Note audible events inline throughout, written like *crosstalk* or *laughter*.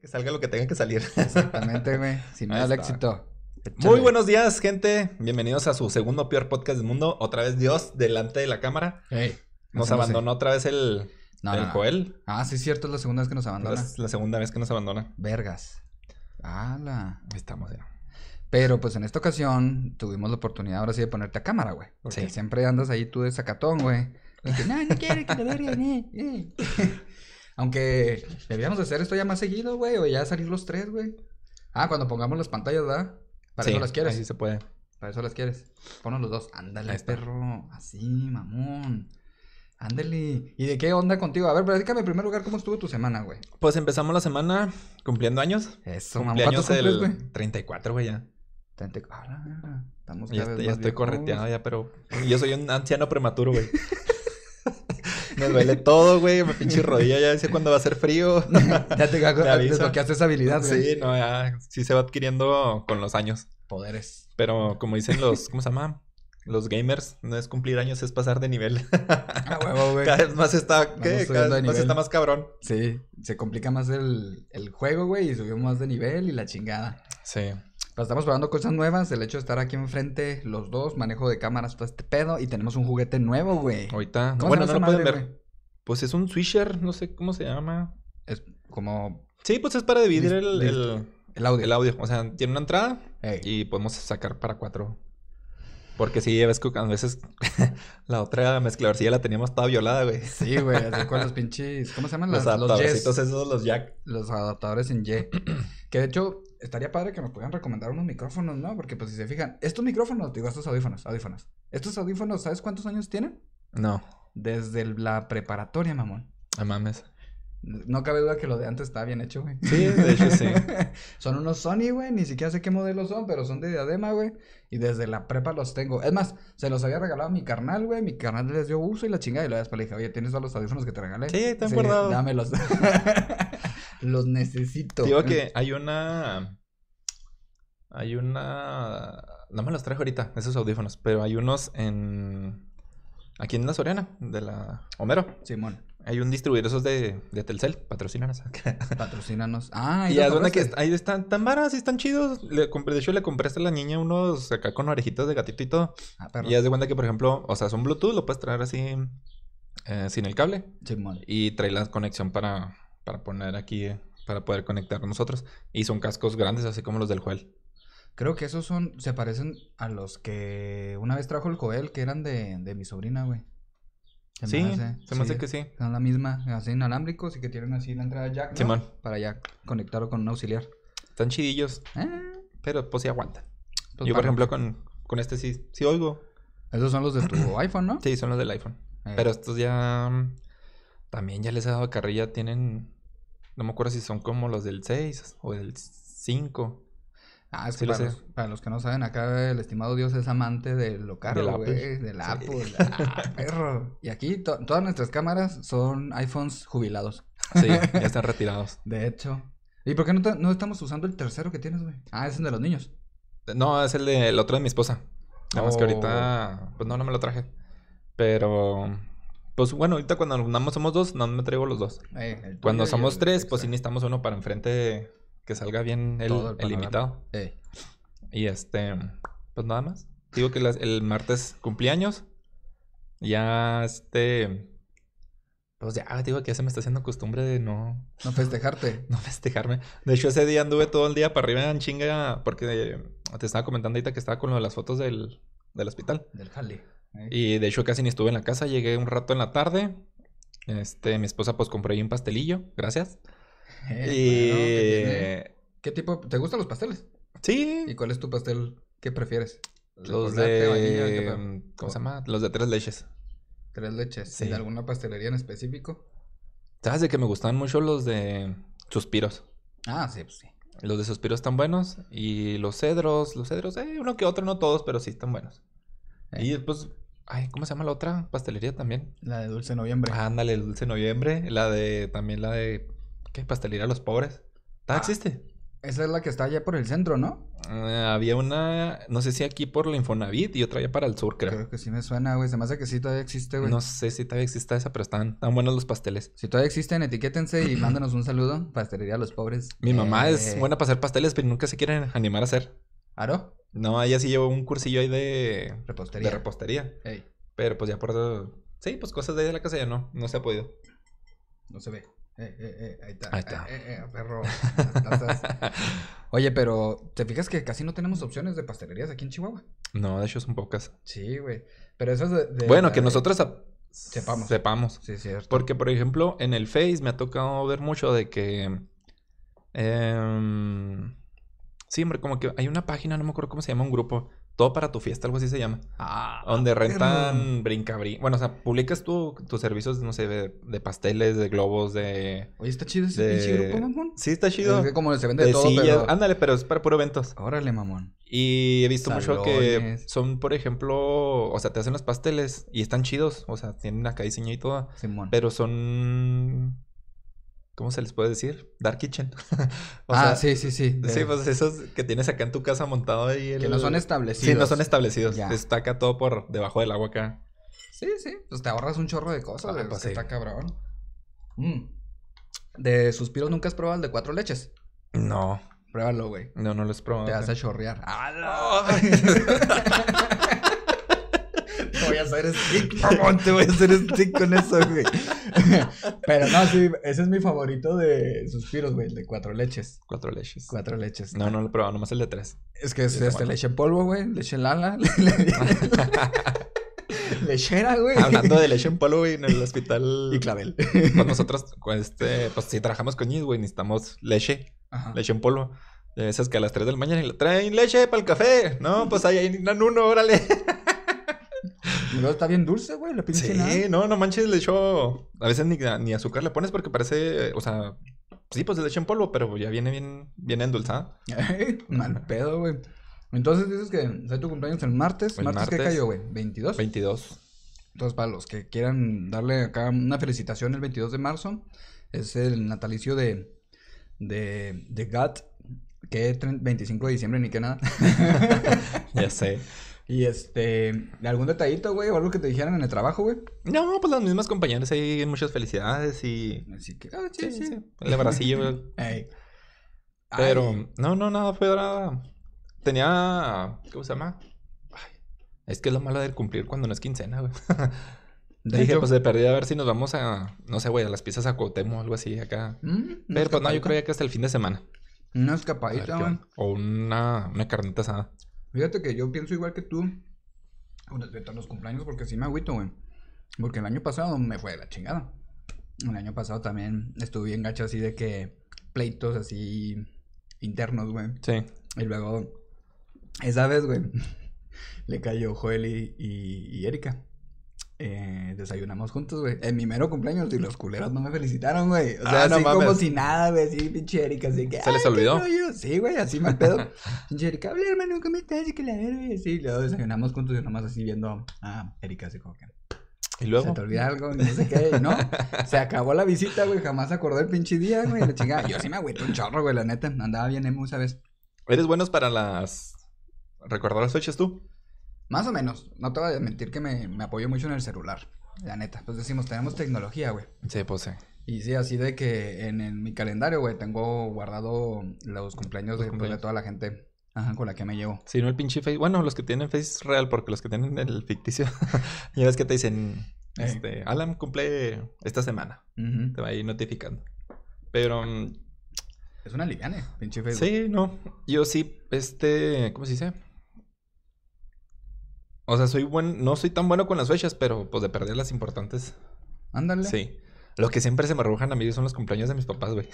Que salga lo que tenga que salir. *laughs* Exactamente, güey. Si no Ahí da el está. éxito. Muy buenos días, gente. Bienvenidos a su segundo peor podcast del mundo. Otra vez Dios delante de la cámara. Nos abandonó otra vez el, No, el no, no. Joel. Ah, sí, es cierto, es la segunda vez que nos abandona. Es la segunda vez que nos abandona. Vergas. Ala. Ahí estamos ya. Pero pues en esta ocasión tuvimos la oportunidad ahora sí de ponerte a cámara, güey. Porque Sí. siempre andas ahí tú de sacatón, güey. No, no quiero que te verga, *laughs* eh, eh". Aunque debíamos de hacer esto ya más seguido, güey, o ya salir los tres, güey. Ah, cuando pongamos las pantallas, ¿verdad? Para Sí, eso las quieres. Ahí sí se puede. Para eso las quieres. Ponnos los dos. Ándale, perro. Así, mamón. Ándale. ¿Y de qué onda contigo? A ver, platícame en primer lugar cómo estuvo tu semana, güey. Pues empezamos la semana cumpliendo años. Eso, mamón. ¿Cuántos cumples, güey? 34, güey, ya. Treinta y- a la verga, Estamos Ya, ya estoy correteado ya, pero yo soy un anciano prematuro, güey. *laughs* Me duele todo, güey. Me pinche rodilla ya sé cuándo va a ser frío. *laughs* Ya te, *laughs* avisa. desbloqueaste esa habilidad, güey. Sí, no, ya sí se va adquiriendo con los años. Poderes. Pero como dicen los, ¿cómo se llama? Los gamers, no es cumplir años, es pasar de nivel. Ah, huevo, güey. Cada vez más está, ¿qué? Cada vez más está más cabrón. Sí, se complica más el, el juego, güey, y subimos más de nivel y la chingada. Sí. Estamos probando cosas nuevas, el hecho de estar aquí enfrente, los dos, manejo de cámaras, todo este pedo, y tenemos un juguete nuevo, güey. Ahorita, ¿Cómo bueno, no lo pueden ver. güey? Pues es un swisher, no sé cómo se llama. Es como Sí, pues es para dividir el, el, el audio. el audio. O sea, tiene una entrada Ey. y podemos sacar para cuatro. Porque sí, ves que a veces *laughs* la otra mezcladorcilla la teníamos toda violada, güey. Sí, güey, así con los pinches, ¿cómo se llaman? *laughs* Los los adaptadorcitos esos, los jack. los adaptadores en Y. Que de hecho, estaría padre que me pudieran recomendar unos micrófonos, ¿no? Porque pues si se fijan, estos micrófonos, digo, estos audífonos, audífonos. Estos audífonos, ¿sabes cuántos años tienen? No, Desde la preparatoria, mamón. no mames. No cabe duda que lo de antes está bien hecho, güey. Sí, de hecho sí. *laughs* son unos Sony, güey. Ni siquiera sé qué modelos son, pero son de diadema, güey. Y desde la prepa los tengo. Es más, se los había regalado a mi carnal, güey. Mi carnal les dio uso y la chingada. Y luego después le dije, oye, ¿tienes todos los audífonos que te regalé? Sí, están guardados. Dámelos. *laughs* los necesito. Digo que hay una. Hay una. No me los traje ahorita, esos audífonos, pero hay unos en. Aquí en la Soriana, de la Homero. Simón, Hay un distribuidor esos de, de Telcel, patrocínanos. *laughs* patrocínanos. Ah, y haz cuenta que compraste. ahí están tan varas y están chidos. Le compré, de hecho, le compré hasta a la niña unos acá con orejitas de gatito y todo. Ah, perro. Y haz de cuenta que, por ejemplo, o sea, son Bluetooth, lo puedes traer así eh, sin el cable. Simón. Y trae la conexión para, para poner aquí, eh, para poder conectar nosotros. Y son cascos grandes, así como los del Joel. Creo que esos son, se parecen a los que una vez trajo el Joel, que eran de, de mi sobrina, güey. Se me Sí, hace, se me hace sí. que sí. Son la misma, así inalámbricos y que tienen así la entrada jack, ¿no? Simón. Para ya conectarlo con un auxiliar. Están chidillos, Ah, pero pues sí aguantan. pues Yo, por ejemplo, con, con este sí, sí oigo. Esos son los de tu *coughs* iPhone, ¿no? Sí, son los del iPhone. Eh, Pero estos ya... mm, También ya les he dado carrilla. Tienen... No me acuerdo si son como los del 6 o del 5. Ah, es sí que para, los, para los que no saben, acá el estimado Dios es amante de lo caro, Del güey. Apple. Del Sí. Apple. *laughs* Ah, perro. Y aquí to- todas nuestras cámaras son iPhones jubilados. Sí, ya *laughs* están retirados. De hecho. ¿Y por qué no, no estamos usando el tercero que tienes, güey? Ah, es el de los niños. No, es el, de, el otro de mi esposa. Nada más que Oh. ahorita, pues no, no me lo traje. Pero, pues bueno, ahorita cuando nada más somos dos, no me traigo los dos. Eh, el Cuando somos el tres, pues sí necesitamos uno para enfrente que salga bien el, el el invitado. Eh, Y este, pues nada más. Digo que las- el martes cumpleaños. Ya este, pues ya, digo que ya se me está haciendo costumbre de no, no festejarte. *laughs* no festejarme. De hecho, ese día anduve todo el día para arriba en chinga porque te estaba comentando ahorita que estaba con lo de las fotos del, del hospital. Del jale. Eh. Y de hecho casi ni estuve en la casa, llegué un rato en la tarde. Este, mi esposa pues compró ahí un pastelillo, gracias. Eh, y ¿qué tiene? ¿Qué tipo? ¿Te gustan los pasteles? sí, ¿Y cuál es tu pastel que prefieres? los ¿Chocolate, vainilla, qué de? ¿cómo se llama? Los de tres leches. Tres leches. Sí. ¿De alguna pastelería en específico? ¿Sabes de que me gustan mucho los de suspiros? Ah, sí, pues sí. Los de suspiros están buenos y los cedros, los cedros, eh, uno que otro, no todos, pero sí están buenos. Eh. Y pues, ay, ¿cómo se llama la otra pastelería también? La de Dulce Noviembre. Ándale, el dulce noviembre, la de también la de ¿qué? Pastelería a los pobres. ¿Ah, Ah. existe? Esa es la que está allá por el centro, ¿no? Eh, había una, no sé si aquí por la Infonavit y otra allá para el sur, creo. Creo que sí me suena, güey. Se me hace que sí todavía existe, güey. No sé si todavía existe esa, pero están tan buenos los pasteles. Si todavía existen, etiquétense y *clears throat* mándanos un saludo. Pastelería a los pobres. Mi mamá Eh, es buena para hacer pasteles, pero nunca se quieren animar a hacer. ¿Aro? No, ella sí llevó un cursillo ahí de, Repostería. de repostería. Ey, Pero pues ya por... Sí, pues cosas de ahí de la casa ya no, no se ha podido. no se ve. Eh, eh, eh, ahí está. Ahí está. Eh, eh, eh, perro. *laughs* Oye, pero ¿te fijas que casi no tenemos opciones de pastelerías aquí en Chihuahua? No, de hecho son pocas. Sí, güey. Pero eso es de. de- bueno, que de- nosotros Sepamos. sepamos. Sí, cierto. Porque, por ejemplo, en el Face me ha tocado ver mucho de que... em, sí, hombre, como que hay una página, no me acuerdo cómo se llama, un grupo. Todo para tu fiesta, algo así se llama. Ah, Donde perro. rentan brincabrín. Bueno, o sea, publicas tu- tus servicios, no sé, de, de pasteles, de globos, de... Oye, está chido ese de- pinche grupo, mamón. Sí, está chido. Es que como se vende De de todo, sillas. pero... Ándale, pero es para puro eventos. Órale, mamón. Y he visto mucho que son, por ejemplo, o sea, te hacen los pasteles y están chidos. O sea, tienen acá diseño y todo. Simón. Pero son... ¿Cómo se les puede decir? Dark Kitchen. *laughs* o ah, sea, sí, sí, sí. Sí, pues esos que tienes acá en tu casa montado ahí. Que el- no son Sí, establecidos. no son establecidos. Ya. Está acá todo por debajo del agua acá. Sí, sí. Pues te ahorras un chorro de cosas, Ah, pues que sí. Está cabrón. Mm. De suspiros nunca has probado el de cuatro leches. No, Pruébalo, güey. no, no lo he probado. Te vas a sí. chorrear. Ay. *laughs* *laughs* Hacer stick, *laughs* mamón. Te voy a hacer stick con eso, güey. *laughs* Pero no, sí. Ese es mi favorito de suspiros, güey. El de cuatro leches. Cuatro leches. Cuatro leches. No, no lo he probado, nomás el de tres. Es que es este, bueno. leche en polvo, güey. Leche *laughs* lala. Lechera, güey. Hablando de leche en polvo, güey, en el hospital. Y clavel. Pues nosotros, pues, este, pues si trabajamos con ellos, güey, necesitamos leche, Ajá. leche en polvo. Esas que a las 3 de la mañana y le traen leche para el café. No, pues ahí hay un uno, órale. Luego está bien dulce, güey. La pinche Sí, nada. no, no manches, le echo. A veces ni, ni azúcar le pones porque parece, o sea, sí, pues es leche en polvo, pero ya viene bien, bien endulzada. *laughs* Mal pedo, güey. Entonces dices que tu cumpleaños el martes. El ¿Martes, qué martes. cayó, güey? ¿22? 22. Entonces, para los que quieran darle acá una felicitación el 22 de marzo, es el natalicio de, de, de Gat, que es 25 de diciembre, ni que nada. *laughs* Ya sé. *laughs* y este, ¿algún detallito, güey? O algo que te dijeran en el trabajo, güey. No, pues las mismas compañeras ahí, muchas felicidades y. Así que, ah, sí, sí. El abracillo. güey. Ey. Pero, Ay, no, no, nada, fue nada. Tenía. ¿Cómo se llama? Ay, es que es lo malo de cumplir cuando no es quincena, güey. *laughs* Dije, hecho, pues de perdida a ver si nos vamos a. No sé, güey, a las piezas a Cuauhtémoc o algo así acá. ¿mm? Pero pues no, yo creo ya que hasta el fin de semana. Una escapadita, güey. O una, una carnita asada. Fíjate que yo pienso igual que tú con respecto a los cumpleaños porque sí me agüito, güey. Porque el año pasado me fue de la chingada. El año pasado también estuve bien gacho así de que pleitos así internos, güey. Sí. Y luego, esa vez, güey, *laughs* le cayó Joel y, y, y Erika. Eh, desayunamos juntos, güey. En mi mero cumpleaños y los culeros no me felicitaron, güey. O sea, Ah, no así como mames. si nada, güey. Así, pinche Erika, así que. ¿Se les "Ay, qué olvidó? rollo". Sí, güey, así me pedo. *laughs* pinche Erika, hola hermano, ¿cómo estás? Y que la verga, así. Luego desayunamos juntos y nomás así viendo a Erika, así como que. Y luego. Se te olvida algo, no sé qué. no, se acabó la visita, güey. Jamás acordó el pinche día, güey. La chingada. Yo sí me agüito un chorro, güey, la neta. Andaba bien emo, ¿sabes? ¿Eres buenos para las. recordar las fechas tú? Más o menos. No te voy a mentir que me, me apoyo mucho en el celular. La neta. Pues decimos, tenemos tecnología, güey. Sí, pues sí. Y sí, así de que en, en mi calendario, güey, tengo guardado los cumpleaños, Los de, pues, de toda la gente ajá, con la que me llevo. Si no, el pinche Face. Bueno, los que tienen Face real, porque los que tienen el ficticio. *laughs* ya ves que te dicen. Eh. Este. Alan cumple esta semana. Te va a ir notificando. Pero. mm, Es una liviane, pinche Facebook. Sí, no. Yo sí, este. ¿Cómo se dice? O sea, soy buen. No soy tan bueno con las fechas, pero pues de perder las importantes. Ándale. Sí. Lo que siempre se me arrujan a mí son los cumpleaños de mis papás, güey.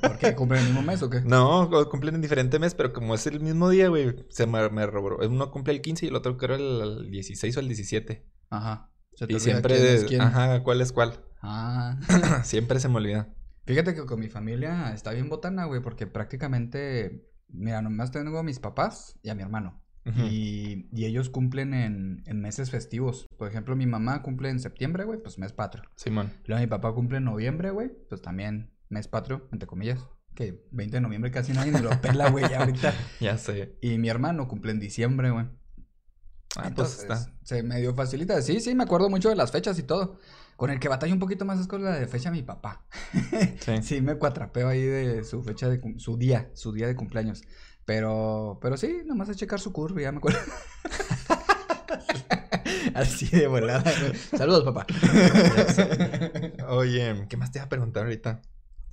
¿Por qué? ¿Cumplen el mismo mes o qué? No, cumplen en diferente mes, pero como es el mismo día, güey, se me, me reboró. Uno cumple el 15 y el otro creo el, el 16 o el 17. Ajá. Se te Y siempre, quién es quién. ajá, ¿cuál es cuál? Ah. *coughs* siempre se me olvida. Fíjate que con mi familia está bien botana, güey, porque prácticamente, mira, nomás tengo a mis papás y a mi hermano. Y, y ellos cumplen en, en meses festivos. Por ejemplo, mi mamá cumple en septiembre, güey, pues mes patrio. Simón. Luego mi papá cumple en noviembre, güey, pues también mes patrio, entre comillas. que 20 de noviembre casi nadie ni lo *laughs* pela, güey, ya ahorita. *laughs* Ya sé. Y mi hermano cumple en diciembre, güey. Ah, Entonces, pues está. se medio facilita. Sí, sí, me acuerdo mucho de las fechas y todo. Con el que batalla un poquito más es con la de fecha de mi papá. *laughs* Sí. Sí, me cuatrapeo ahí de su fecha de su día, su día de cumpleaños. Pero, pero sí, nomás es checar su curva, ya me acuerdo. *laughs* Así de volada. Saludos, papá. Oye, ¿qué más te iba a preguntar ahorita?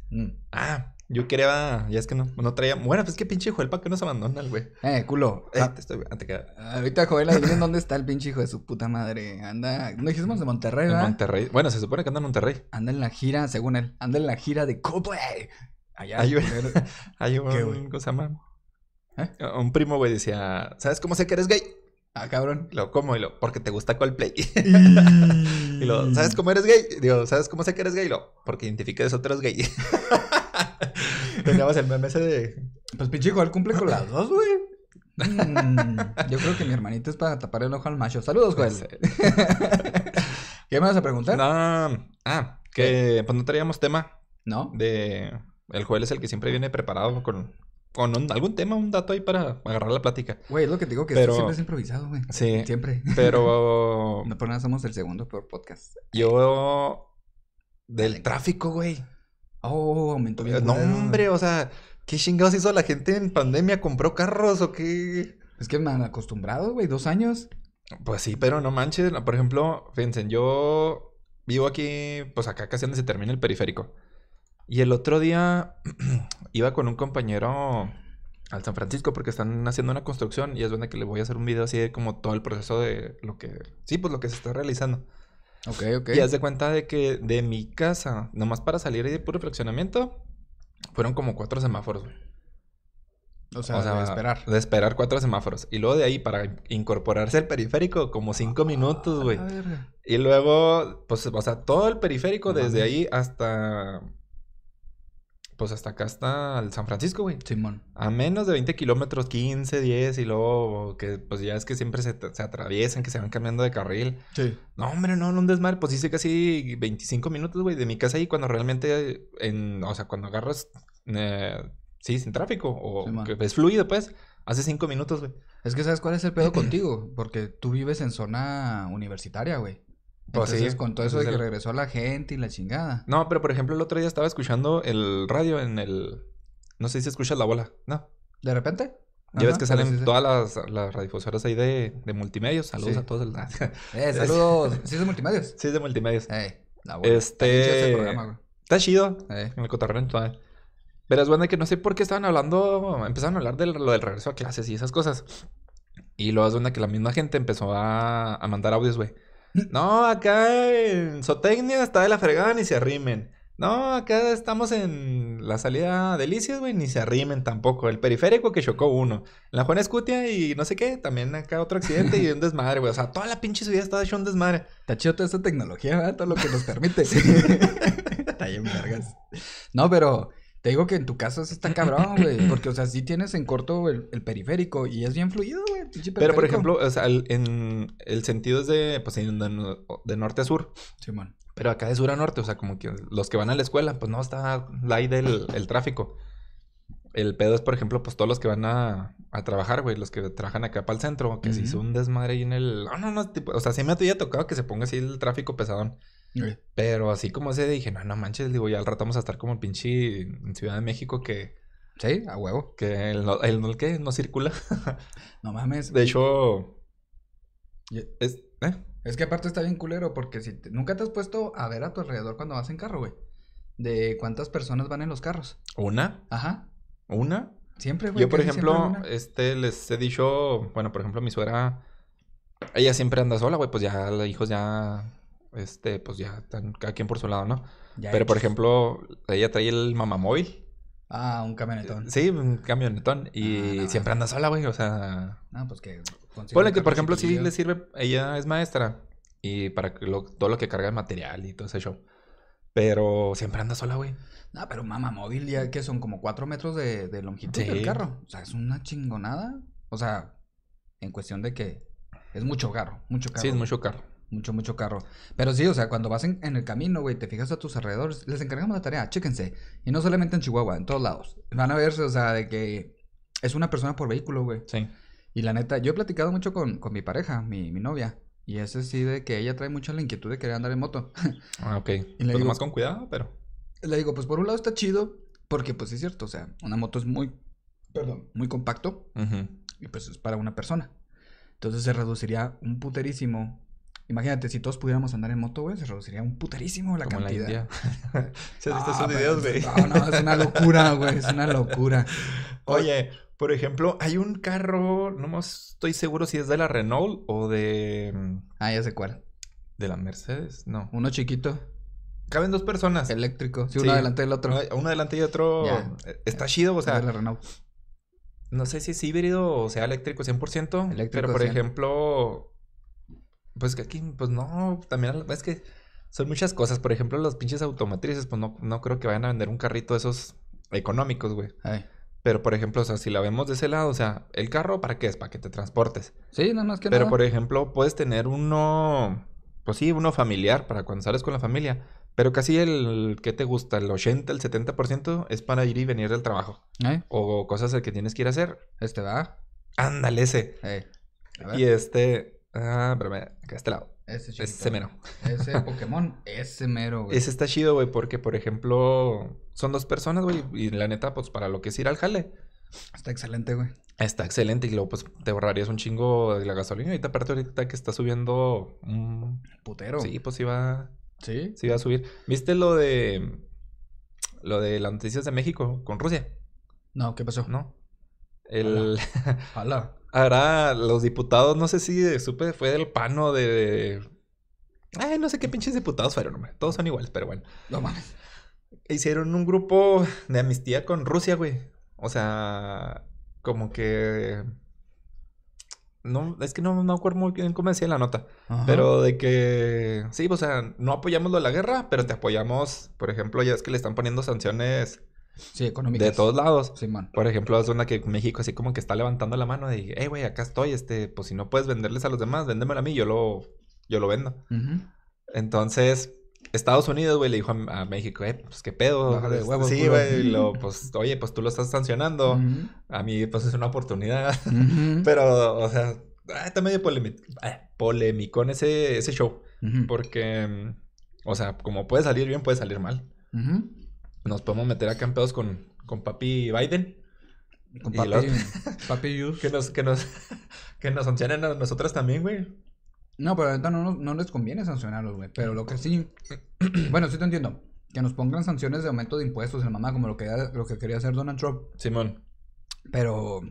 Mm. Ah, yo quería. Ya es que no, no traía. Bueno, pues que pinche Joel, ¿para qué nos abandona el güey? Eh, culo. Eh, Ah, te estoy. ah, te ahorita, Joel, adivinen dónde está el pinche hijo de su puta madre. Anda, no dijimos de Monterrey, En ¿verdad? Monterrey. Bueno, se supone que anda en Monterrey. Anda en la gira, según él, anda en la gira de Coldplay. Allá. Ay, güey. culero. Hay un. ¿Qué? ¿Cómo se llama? ¿Eh? Un primo, güey, decía: ¿Sabes cómo sé que eres gay? Ah, cabrón. Y lo, ¿cómo? Y lo, porque te gusta Coldplay. *laughs* y lo, ¿sabes cómo eres gay? Digo, ¿sabes cómo sé que eres gay? Y lo, porque identificas otros gay. *laughs* Teníamos el meme ese de. Pues pinche Joel cumple con las dos, güey. Mm, *laughs* yo creo que mi hermanito es para tapar el ojo al macho. Saludos, Joel. ¿Qué me vas a preguntar? No, ah, que pues no traíamos tema ¿No? de... El Joel es el que siempre viene preparado con, con un- algún tema, un dato ahí para agarrar la plática. Güey, es lo que te digo que Pero- siempre es improvisado, güey. Sí, Siempre. pero *laughs* No por nada somos el segundo peor podcast. yo... Del tráfico, güey. Oh, aumentó bien. No, culero. hombre, o sea, ¿qué chingados hizo la gente en pandemia? ¿Compró carros o qué? Es que me han acostumbrado, güey, dos años. Pues sí, pero no manches. Por ejemplo, fíjense, yo vivo aquí, pues acá casi donde se termina el periférico. Y el otro día *clears throat* iba con un compañero al San Francisco porque están haciendo una construcción y es donde que le voy a hacer un video así de como todo el proceso de lo que... Sí, pues lo que se está realizando. Ok, ok. Y haz de cuenta de que de mi casa, nomás para salir ahí de puro fraccionamiento, fueron como cuatro semáforos, güey. O sea, de esperar. De esperar cuatro semáforos. Y luego de ahí para incorporarse al periférico, como cinco minutos, güey. Ah, la verga. Y luego, pues, o sea, todo el periférico, No desde ahí hasta. Pues hasta acá hasta el San Francisco, güey. Simón. A menos de 20 kilómetros, 15, 10, y luego que, pues ya es que siempre se, se atraviesan, que se van cambiando de carril. Sí. No, hombre, no, no un desmadre. Pues hice casi 25 minutos, güey, de mi casa ahí cuando realmente, en, o sea, cuando agarras, eh, sí, sin tráfico, o que es fluido, pues, hace 5 minutos, güey. Es que sabes cuál es el pedo *clears throat* contigo, porque tú vives en zona universitaria, güey. Pues sí, Entonces, con todo eso de que el- regresó la gente y la chingada. No, pero por ejemplo, el otro día estaba escuchando el radio en el. No sé si escuchas la bola. No. ¿De repente? Ya ves que salen sí, sí. todas las, las radiodifusoras ahí de, de multimedios. Saludos a todos. El... *laughs* Eh, *laughs* saludos. ¿Sí es de multimedios? sí, es de multimedios. Eh, la bola. Este- Está chido ese programa, güey. Está chido. Eh. En el cotorreo todavía. Pero es bueno que no sé por qué estaban hablando. Empezaron a hablar de lo del regreso a clases y esas cosas. Y luego es bueno que la misma gente empezó a, a mandar audios, güey. No, acá en Zootecnia está de la fregada, ni se arrimen. No, acá estamos en la salida Delicias, güey, ni se arrimen tampoco. El periférico que chocó uno. La Juana Escutia y no sé qué, también acá otro accidente y un desmadre, güey. O sea, toda la pinche subida estaba hecho un desmadre. Está chido toda esta tecnología, ¿verdad? Todo lo que nos permite. *laughs* está bien, vergas. No, pero te digo que en tu caso sí está cabrón, güey. *clears throat* Porque, o sea, sí tienes en corto el, el periférico y es bien fluido, güey. Pero, por ejemplo, o sea, el, en el sentido es de, pues, de, de norte a sur. Simón. Pero acá de sur a norte, o sea, como que los que van a la escuela, pues no está ahí del el tráfico. El pedo es, por ejemplo, pues todos los que van a, a trabajar, güey, los que trabajan acá para el centro, que se Ujú. hizo un desmadre ahí en el... No, no, no, tipo, o sea, sí me había tocado que se ponga así el tráfico pesadón. Pero así como ese dije, no, no manches, digo, ya al rato vamos a estar como el pinche en Ciudad de México que, Sí, a huevo. que el, el, no- ¿qué? no circula. *laughs* No mames. De hecho, es... ¿eh? Es que aparte está bien culero porque si te- nunca te has puesto a ver a tu alrededor cuando vas en carro, güey. De cuántas personas van en los carros. ¿Una? Ajá. ¿Una? Siempre, güey. Yo, por ejemplo, este, les he dicho, bueno, por ejemplo, mi suegra, ella siempre anda sola, güey, pues ya los hijos ya, este, pues ya están cada quien por su lado, ¿no? Ya Pero, por ejemplo, ella trae el mamamóvil, Ah, un camionetón. sí, un camionetón, y Ah, no, siempre no. anda sola, güey, o sea, No, pues que. ponle que, por ejemplo, sí le sirve, ella es maestra, y para que lo- todo lo que carga de material y todo ese show, pero siempre anda sola, güey. No, pero mamá móvil ya que son como cuatro metros de, de longitud del Sí. carro. O sea, es una chingonada. O sea, en cuestión de que es mucho carro, mucho carro. Sí, es mucho carro. Mucho, mucho carro. Pero sí, o sea, cuando vas en, en el camino, güey, te fijas a tus alrededores, les encargamos la tarea, chéquense. Y no solamente en Chihuahua, en todos lados. Van a verse, o sea, de que es una persona por vehículo, güey. Sí. Y la neta, yo he platicado mucho con, con mi pareja, mi, mi novia. Y ese sí de que ella trae mucho la inquietud de querer andar en moto. *laughs* Ah, ok. le Pues digo- más con cuidado, pero. Le digo, pues por un lado está chido, porque pues sí es cierto, o sea, una moto es muy, perdón, muy compacto y pues es para una persona. Entonces se reduciría un puterísimo. Imagínate, si todos pudiéramos andar en moto, güey, se reduciría un puterísimo la Como en la cantidad. India. *laughs* ¿Sí has visto Ah, esos videos, güey? No, no, es una locura, güey, es una locura. *laughs* Oye, por ejemplo, hay un carro, no más estoy seguro si es de la Renault o de. Ah, ya sé cuál. de la Mercedes. No. Uno chiquito, Caben dos personas. eléctrico, sí, Sí. uno delante del otro. Uno adelante y otro. Eh, Está chido, o Es de la sea, Renault. no sé si es híbrido o sea eléctrico 100%. Eléctrico pero por 100. ejemplo, pues que aquí, pues no, también es que son muchas cosas. Por ejemplo, los pinches automotrices, pues no, no creo que vayan a vender un carrito de esos económicos, güey. Ay. Pero por ejemplo, o sea, si la vemos de ese lado, o sea, el carro, ¿para qué es? Para que te transportes. Sí, nada más que Pero nada. por ejemplo, puedes tener uno, pues sí, uno familiar para cuando sales con la familia. Pero casi el, ¿qué te gusta? El 80, el 70% es para ir y venir del trabajo. Ay, O cosas que tienes que ir a hacer. Este va. Ándale ese. Y este, ah, espérame, acá a este lado. ese chiquito. Ese mero. *laughs* Ese Pokémon, ese mero, güey. Ese está chido, güey, porque por ejemplo, son dos personas, güey, y la neta, pues para lo que es ir al jale, Está excelente, güey. está excelente. Y luego, pues te ahorrarías un chingo de la gasolina. Y ahorita, aparte, ahorita que está subiendo, mm, Putero. sí, pues va, Sí. sí va a subir. ¿Viste lo de, lo de las noticias de México con Rusia? No, ¿qué pasó? ¿No? El, Hola. *laughs* ahora los diputados, no sé si supe, fue del pano de... Ay, no sé qué pinches diputados fueron, hombre. Todos son iguales, pero bueno. No mames. Hicieron un grupo de amnistía con Rusia, güey. O sea, como que... No, es que no, no acuerdo muy bien cómo decía la nota. Ajá. Pero de que... Sí, o sea, no apoyamos lo de la guerra, pero te apoyamos, por ejemplo, ya es que le están poniendo sanciones Sí, económicas. de todos lados. Simón. Por ejemplo, es una que México así como que está levantando la mano de, hey, güey, acá estoy, este, pues si no puedes venderles a los demás, véndemelo a mí, yo lo, yo lo vendo. Entonces, Estados Unidos, güey, le dijo a, a México, eh, pues qué pedo. Bájale Este, huevos, sí, güey, lo, pues, oye, pues tú lo estás sancionando. A mí, pues es una oportunidad. *laughs* Pero, o sea, ah, está medio polémico, polémico en ese, ese show. Porque, mm, o sea, como puede salir bien, puede salir mal. Nos podemos meter acá en pedos con, con papi Biden. Con papi, los- *laughs* papi Yus. Que nos, que nos, que nos sancionen a nosotras también, güey. No, pero ahorita no, no les conviene sancionarlos, güey. Pero lo que sí. *clears throat* bueno, sí te entiendo. Que nos pongan sanciones de aumento de impuestos en la mamá, como lo que, lo que quería hacer Donald Trump. Simón, Pero.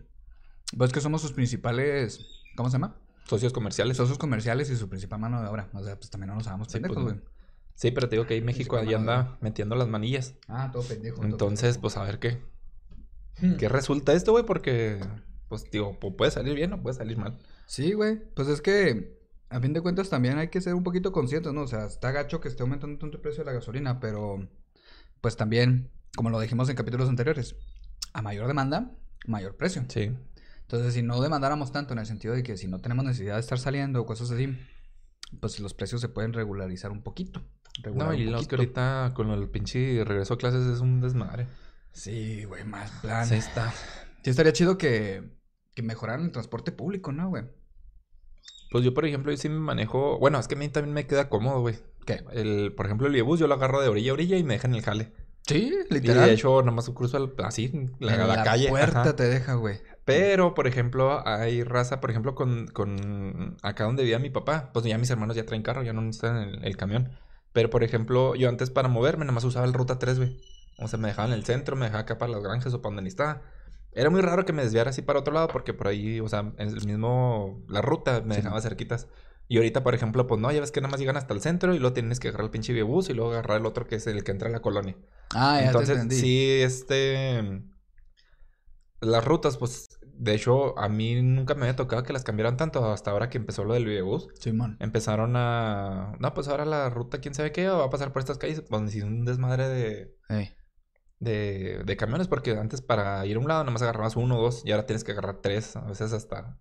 Pues que somos sus principales. ¿Cómo se llama? socios comerciales. Socios comerciales y su principal mano de obra. O sea, pues también no nos hagamos Sí, pues, pendejos, güey. Sí, pero te digo que ahí México ahí anda metiendo las manillas. Ah, todo pendejo. todo Entonces, pendejo. pues a ver qué, Hmm. qué resulta esto, güey, porque, pues, digo, pu- puede salir bien o puede salir mal. Sí, güey. Pues es que, a fin de cuentas, también hay que ser un poquito conscientes, ¿no? O sea, está gacho que esté aumentando tanto el precio de la gasolina, pero, pues también, como lo dijimos en capítulos anteriores, a mayor demanda, mayor precio. Sí. Entonces, si no demandáramos tanto en el sentido de que si no tenemos necesidad de estar saliendo o cosas así, pues los precios se pueden regularizar un poquito. No, y los que ahorita con el pinche regreso a clases es un desmadre. Sí, güey, más plan. Sí está. Sí, estaría chido que, que mejoraran el transporte público, ¿no, güey? Pues yo, por ejemplo, yo sí me manejo... Bueno, es que a mí también me queda cómodo, güey. ¿Qué? El, por ejemplo, el Iebus yo lo agarro de orilla a orilla y me deja en el jale. Sí, Y literal. de hecho, nomás cruzo al- así, la, En la calle. puerta ajá. te deja, güey. Pero, por ejemplo, hay raza, por ejemplo, con, con acá donde vivía mi papá, pues ya mis hermanos ya traen carro, ya no necesitan el, el camión. Pero, por ejemplo, yo antes para moverme nada más usaba el Ruta 3, güey. O sea, me dejaban en el centro, me dejaba acá para las granjas o para donde necesitaba. Era muy raro que me desviara así para otro lado porque por ahí, o sea, en el mismo, la ruta me Sí. dejaba cerquitas. Y ahorita, por ejemplo, pues no, ya ves que nada más llegan hasta el centro y luego tienes que agarrar el pinche bus y luego agarrar el otro que es el que entra a la colonia. Ah, ya Entonces, te entendí. sí, este. Las rutas, pues, de hecho, a mí nunca me había tocado que las cambiaran tanto hasta ahora que empezó lo del videobús. Simón. Empezaron a. No, pues ahora la ruta, quién sabe qué, va a pasar por estas calles. Pues un desmadre de, de, de camiones, porque antes para ir a un lado nomás agarrabas uno o dos y ahora tienes que agarrar tres, a veces hasta.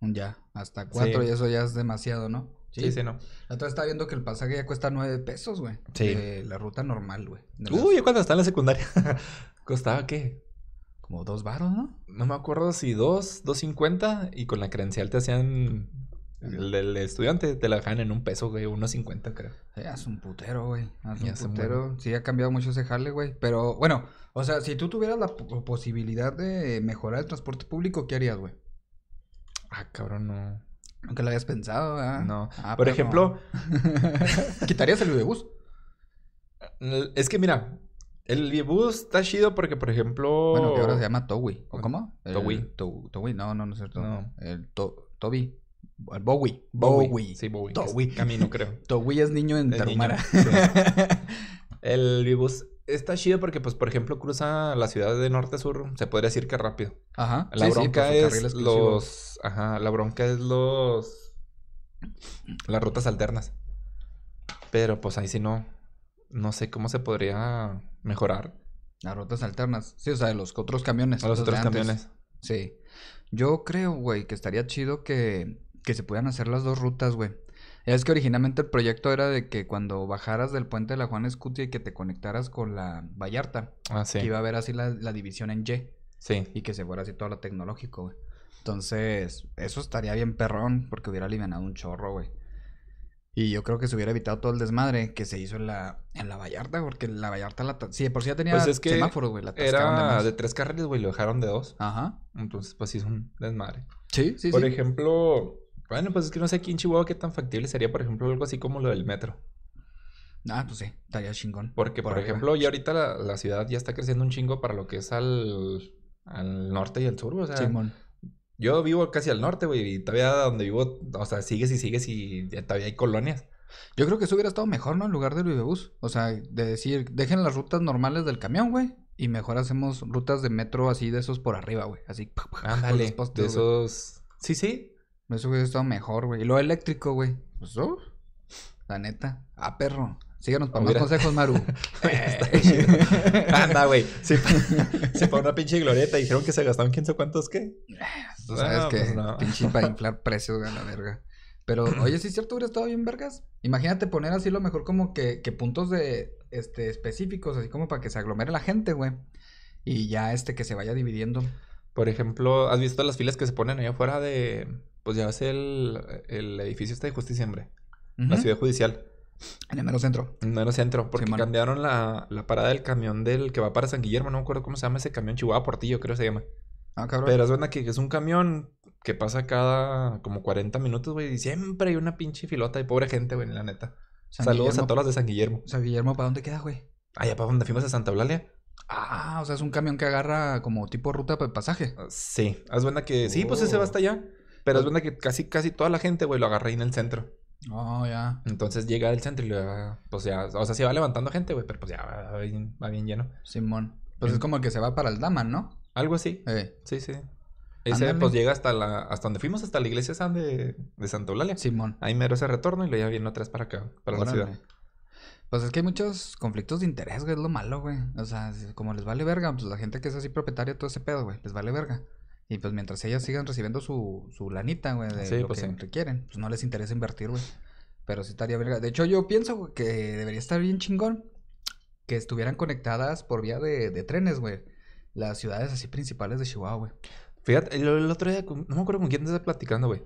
Ya, hasta cuatro Sí. y eso ya es demasiado, ¿no? Sí, sí, no. La otra estaba viendo que el pasaje ya cuesta nueve pesos, güey. Sí. De la ruta normal, güey. De las- Uy, yo cuando estaba en la secundaria. *laughs* ¿Costaba qué? Como dos baros, ¿no? No me acuerdo si dos, dos cincuenta. Y con la credencial te hacían. El estudiante te la dejaban en un peso, güey. Uno cincuenta, creo. Sí, hace un putero, güey. Ya un hace putero. Sí, ha cambiado mucho ese jale, güey. Pero, bueno, o sea, si tú tuvieras la po- posibilidad de mejorar el transporte público, ¿qué harías, güey? Ah, cabrón, no. Aunque lo hayas pensado, ¿verdad? No. Ah, Por ejemplo, no. *laughs* ¿Quitarías el bus? es que mira, el está chido porque, por ejemplo. Bueno, que ahora se llama Towi. ¿O cómo? Towi. To- Towi, no, no, no es cierto. No. El to Toby. El Bowie. Bowie. Bowie. Sí, Bowie. Towi. Camino, creo. *laughs* Towi es niño en Tarumara. niño, *laughs* El Vibus está chido porque, pues, por ejemplo, cruza la ciudad de norte a sur. Se podría decir que rápido. Ajá. La sí, sí, bronca carril es los. Ajá, la bronca es los. Las rutas alternas. Pero pues ahí sí no. No sé cómo se podría mejorar Las rutas alternas. Sí, o sea, de los otros camiones. a los otros camiones. Sí. Yo creo, güey, que estaría chido que, que se puedan hacer las dos rutas, güey. Es que originalmente el proyecto era de que cuando bajaras del puente de la Juan Escutia y que te conectaras con la Vallarta, Ah, sí. que iba a haber así la, la división en Y Sí. y que se fuera así todo lo tecnológico, güey. Entonces, eso estaría bien perrón porque hubiera alivianado un chorro, güey. Y yo creo que se hubiera evitado todo el desmadre que se hizo en la, en la Vallarta, porque la Vallarta, la sí, de por sí ya tenía Pues es que semáforos, güey. La de Era de tres carriles, güey, lo dejaron de dos. Ajá. Entonces, pues sí es un desmadre. Sí, sí, por sí. ejemplo, bueno, pues es que no sé aquí en Chihuahua qué tan factible sería, por ejemplo, algo así como lo del metro. Ah, pues sí, estaría chingón. Porque, por, ejemplo, ya ahorita la, la ciudad ya está creciendo un chingo para lo que es al, al norte y al sur, o sea, Simón. Yo vivo casi al norte, güey, y todavía donde vivo, o sea, sigues y sigues y todavía hay colonias. Yo creo que eso hubiera estado mejor, ¿no? En lugar del Vivebus. O sea, de decir, dejen las rutas normales del camión, güey. Y mejor hacemos rutas de metro así de esos por arriba, güey. Así. Ándale, de esos... Sí, sí. Eso hubiera estado mejor, güey. Y lo eléctrico, güey. Pues, oh, la neta. Ah, perro. Síganos para Hubiera- más consejos, Maru. *laughs* Chido. *laughs* Anda, güey. Sí, sí, para una pinche glorieta dijeron que se gastaron quién sabe cuántos, ¿qué? Tú sabes No, que pues no. pinche para *laughs* inflar precios, a la verga. Pero, oye, sí es cierto, hubiera estado bien vergas. Imagínate poner así lo mejor como que, que puntos de este específicos, así como para que se aglomere la gente, güey. Y ya este que se vaya dividiendo. Por ejemplo, ¿has visto las filas que se ponen allá afuera de... Pues ya ves el, el edificio este de Justicia, hombre. La Ujú. ciudad judicial. En el mero centro. En mero centro. Porque Simón. cambiaron la, la parada del camión del que va para San Guillermo. No me acuerdo cómo se llama ese camión. Chihuahua Portillo, creo que se llama. Ah, cabrón. Pero es verdad que es un camión que pasa cada como 40 minutos, güey. Y siempre hay una pinche filota de pobre gente, güey, la neta. San Saludos Guillermo- a todos los de San Guillermo. San Guillermo, ¿para dónde queda, güey? Allá para donde fuimos a Santa Eulalia. Ah, o sea, es un camión que agarra como tipo ruta de pasaje. Ah, Sí, es verdad que sí, pues ese va Oh. hasta allá. Pero es verdad que casi, casi toda la gente, güey, lo agarra ahí en el centro. Oh, ya. Entonces llega al centro y le va, pues ya, o sea, se va levantando gente, güey, pero pues ya va bien, va bien lleno. Simón. Pues es como que se va para el Daman, ¿no? Algo así. Eh, Sí, sí. Ese Ándale. pues llega hasta la, hasta donde fuimos, hasta la iglesia esa de, de Santa Eulalia. Simón. Ahí mero ese retorno y luego ya viene otra vez para acá, para la ciudad. Pues es que hay muchos conflictos de interés, güey, es lo malo, güey. O sea, como les vale verga, pues la gente que es así propietaria de todo ese pedo, güey, les vale verga. Y pues mientras ellas sigan recibiendo su, su lanita, güey, de Sí, lo pues que sí. requieren, pues no les interesa invertir, güey. Pero sí estaría verga. De hecho, yo pienso güey, que debería estar bien chingón que estuvieran conectadas por vía de, de trenes, güey. Las ciudades así principales de Chihuahua, güey. Fíjate, el, el otro día, no me acuerdo con quién te estaba platicando, güey.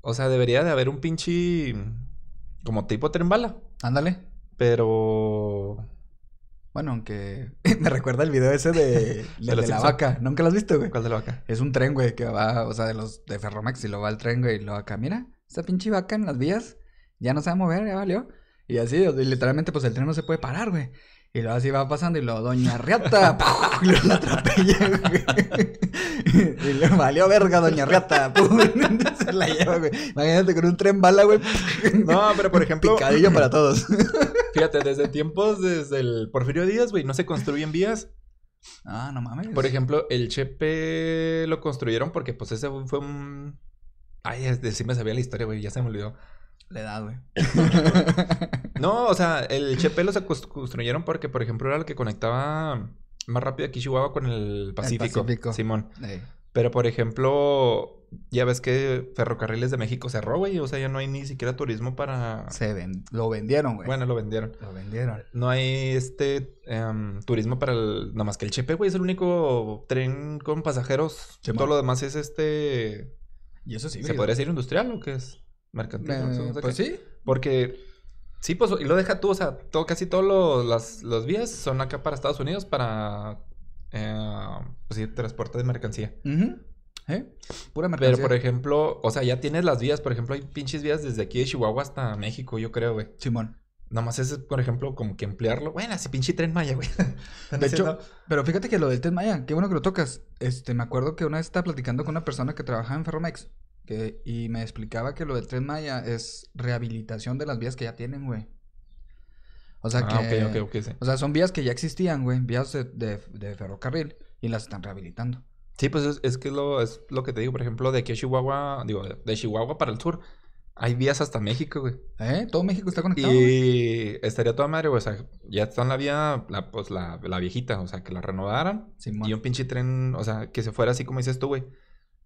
O sea, debería de haber un pinche, como tipo tren bala, Ándale. pero... Bueno, aunque *laughs* me recuerda el video ese de, *laughs* de, de la vaca. ¿Nunca lo has visto, güey? ¿Cuál de la vaca? Es un tren, güey, que va, o sea, de los de Ferromex y lo va al tren, güey, y lo acá, mira, esta pinche vaca en las vías, ya no se va a mover, ya valió. Y así, y literalmente, pues el tren no se puede parar, güey. Y luego así va pasando y lo Doña Riata, *laughs* y luego la atropella, güey. *laughs* Y le valió verga Doña Riata, *laughs* ¡pum! se la lleva, güey. Imagínate con un tren bala, güey. No, pero por ejemplo, Picadillo para todos. fíjate, desde tiempos, desde el Porfirio Díaz, güey, no se construyen vías. Ah, no mames. Por ejemplo, el Chepe lo construyeron porque, pues, ese fue un... Ay, sí me sabía la historia, güey, ya se me olvidó. Le da, güey. *laughs* No, o sea, el Chepe lo se construyeron porque, por ejemplo, era el que conectaba más rápido aquí Chihuahua con el Pacífico. Pacífico. Simón. Pero, por ejemplo, ya ves que Ferrocarriles de México cerró, güey. O sea, ya no hay ni siquiera turismo para... Se ven, lo vendieron, güey. Bueno, lo vendieron. Lo vendieron. No hay este em, turismo para el... Nada más que el Chepe, güey. Es el único tren con pasajeros. Sí, Todo lo demás es este... Y eso sí. ¿Se podría decir industrial o qué es? Mercantil. sé, no sé pues qué. sí. Porque... Sí, pues, y lo deja tú, o sea, todo, casi todos los, las, los vías son acá para Estados Unidos para... eh, pues sí, transporte de mercancía. ¿Eh? Pura mercancía. Pero, por ejemplo, o sea, ya tienes las vías. Por ejemplo, hay pinches vías desde aquí de Chihuahua hasta México, yo creo, güey. Simón. Nomás es, por ejemplo, como que emplearlo. Bueno, ese pinche tren Maya, güey. *laughs* De hecho, pero fíjate que lo del Tren Maya, qué bueno que lo tocas. Este, me acuerdo que una vez estaba platicando con una persona que trabajaba en Ferromex. Que, y me explicaba que lo del Tren Maya es rehabilitación de las vías que ya tienen, güey. O sea Ah, que. ok, ok, ok, sí. O sea, son vías que ya existían, güey. Vías de, de- de ferrocarril. Y las están rehabilitando. Sí, pues es, es que lo, es lo que te digo, por ejemplo, de aquí a Chihuahua, digo, de, Chihuahua para el sur, hay vías hasta México, güey. ¿Eh? Todo México está conectado. güey. Y estaría toda madre, güey. O sea, ya está en la vía, la, pues la, la viejita, o sea, que la renovaran. Y un pinche tren, o sea, que se fuera así como dices tú, güey.